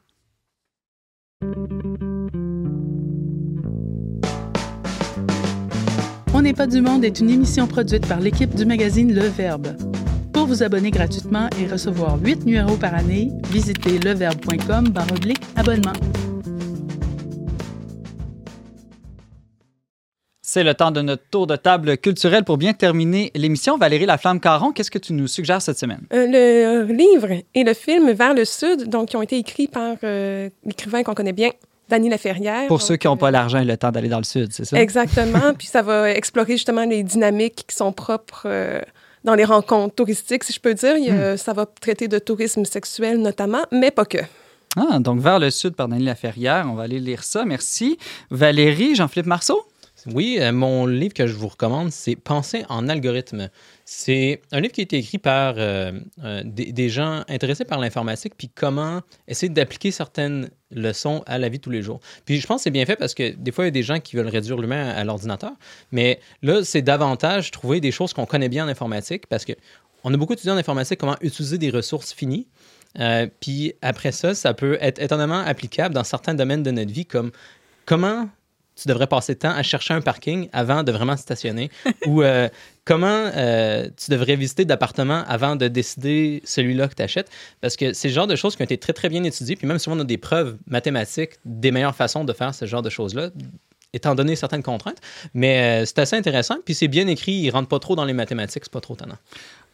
S7: On n'est pas du monde est une émission produite par l'équipe du magazine Le Verbe. Pour vous abonner gratuitement et recevoir 8 numéros par année, visitez leverbe.com oblique abonnement.
S2: C'est le temps de notre tour de table culturel pour bien terminer l'émission. Valérie Laflamme-Caron, qu'est-ce que tu nous suggères cette semaine?
S4: Euh, le euh, livre et le film Vers le Sud, donc, qui ont été écrits par euh, l'écrivain qu'on connaît bien, Dany Laferrière.
S2: Pour
S4: Donc,
S2: ceux qui n'ont
S4: euh,
S2: pas l'argent et le temps d'aller dans le sud, c'est ça?
S4: Exactement. (laughs) Puis ça va explorer justement les dynamiques qui sont propres dans les rencontres touristiques, si je peux dire. Il a- Ça va traiter de tourisme sexuel notamment, mais pas que.
S2: Ah, donc vers le sud par Dany Laferrière. On va aller lire ça. Merci. Valérie, Jean-Philippe Marceau?
S6: Oui, euh, mon livre que je vous recommande, c'est Penser en algorithme. C'est un livre qui a été écrit par euh, euh, des, gens intéressés par l'informatique, puis comment essayer d'appliquer certaines leçons à la vie de tous les jours. Puis je pense que c'est bien fait parce que des fois, il y a des gens qui veulent réduire l'humain à, l'ordinateur, mais là, c'est davantage trouver des choses qu'on connaît bien en informatique parce que on a beaucoup étudié en informatique comment utiliser des ressources finies. Puis après ça, ça peut être étonnamment applicable dans certains domaines de notre vie, comme comment tu devrais passer le temps à chercher un parking avant de vraiment stationner? (laughs) Ou euh, comment euh, tu devrais visiter d'appartement avant de décider celui-là que tu achètes. Parce que c'est le genre de choses qui ont été très, très bien étudiées. Puis même si on a des preuves mathématiques des meilleures façons de faire ce genre de choses-là, étant donné certaines contraintes. Mais euh, c'est assez intéressant. Puis c'est bien écrit, il rentre pas trop dans les mathématiques, c'est pas trop tannant.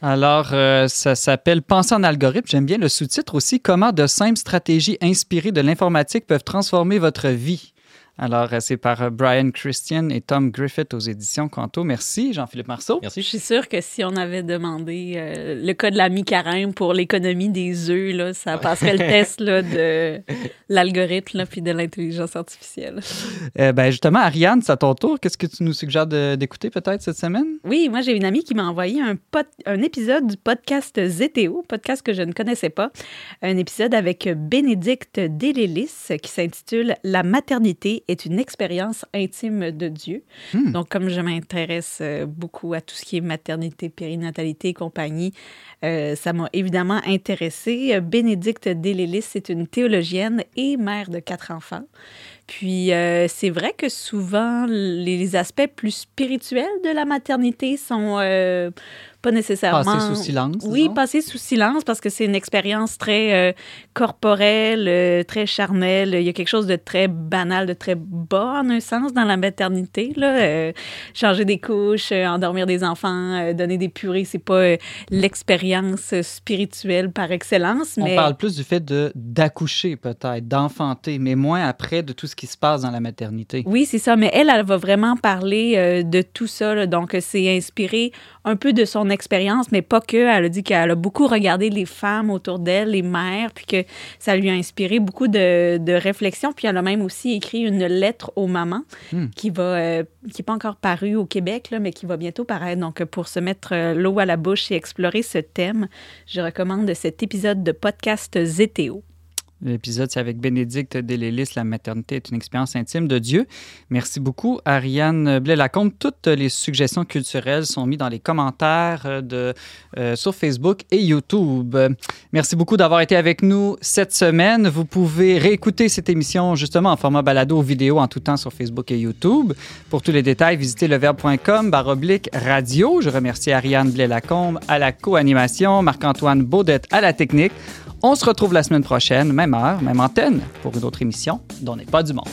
S2: Alors, euh, ça s'appelle Penser en algorithme. J'aime bien le sous-titre aussi. Comment de simples stratégies inspirées de l'informatique peuvent transformer votre vie? Alors, euh, c'est par euh, Brian Christian et Tom Griffith aux éditions Canto. Merci, Jean-Philippe Marceau.
S6: Merci.
S3: Je suis sûre que si on avait demandé euh, le cas de la mi-carême pour l'économie des œufs, là, ça passerait le (laughs) test là, de l'algorithme là, puis de l'intelligence artificielle.
S2: Euh, ben justement, Ariane, c'est à ton tour. Qu'est-ce que tu nous suggères de- d'écouter peut-être cette semaine?
S3: Oui, moi j'ai une amie qui m'a envoyé un épisode du podcast Zétéo, podcast que je ne connaissais pas. Un épisode avec Bénédicte Delélis qui s'intitule La maternité est une expérience intime de Dieu.
S2: Hmm.
S3: Donc, comme je m'intéresse euh, beaucoup à tout ce qui est maternité, périnatalité et compagnie, euh, ça m'a évidemment intéressée. Bénédicte Delélis, c'est une théologienne et mère de quatre enfants. Puis, euh, c'est vrai que souvent, les, les aspects plus spirituels de la maternité sont euh, pas nécessairement...
S2: Passer sous silence.
S3: Oui,
S2: disons.
S3: passer sous silence parce que c'est une expérience très euh, corporelle, euh, très charnelle. Il y a quelque chose de très banal, de très bas en un sens dans la maternité. Là. Euh, changer des couches, endormir des enfants, donner des purées, c'est pas l'expérience spirituelle par excellence.
S2: On parle plus du fait de d'accoucher peut-être, d'enfanter, mais moins après de tout ce qui se passe dans la maternité.
S3: Oui, c'est ça. Mais elle, elle va vraiment parler de tout ça. là. Donc, c'est inspiré un peu de son expérience, mais pas que. Elle a dit qu'elle a beaucoup regardé les femmes autour d'elle, les mères, puis que ça lui a inspiré beaucoup de, de réflexions. Puis elle a même aussi écrit une lettre aux mamans
S2: Hmm.
S3: qui va, euh, qui n'est pas encore parue au Québec, là, mais qui va bientôt paraître. Donc, euh, pour se mettre euh, l'eau à la bouche et explorer ce thème, je recommande cet épisode de podcast Zétéo.
S2: L'épisode, c'est avec Bénédicte Delélis, La maternité est une expérience intime de Dieu. Merci beaucoup, Ariane Blais-Lacombe. Toutes les suggestions culturelles sont mises dans les commentaires euh, de, euh, sur Facebook et YouTube. Merci beaucoup d'avoir été avec nous cette semaine. Vous pouvez réécouter cette émission justement en format balado vidéo en tout temps sur Facebook et YouTube. Pour tous les détails, visitez leverbe.com radio. Je remercie Ariane Blais-Lacombe à la co-animation, Marc-Antoine Baudette à la technique. On se retrouve la semaine prochaine, même antenne, pour une autre émission dont n'est pas du monde.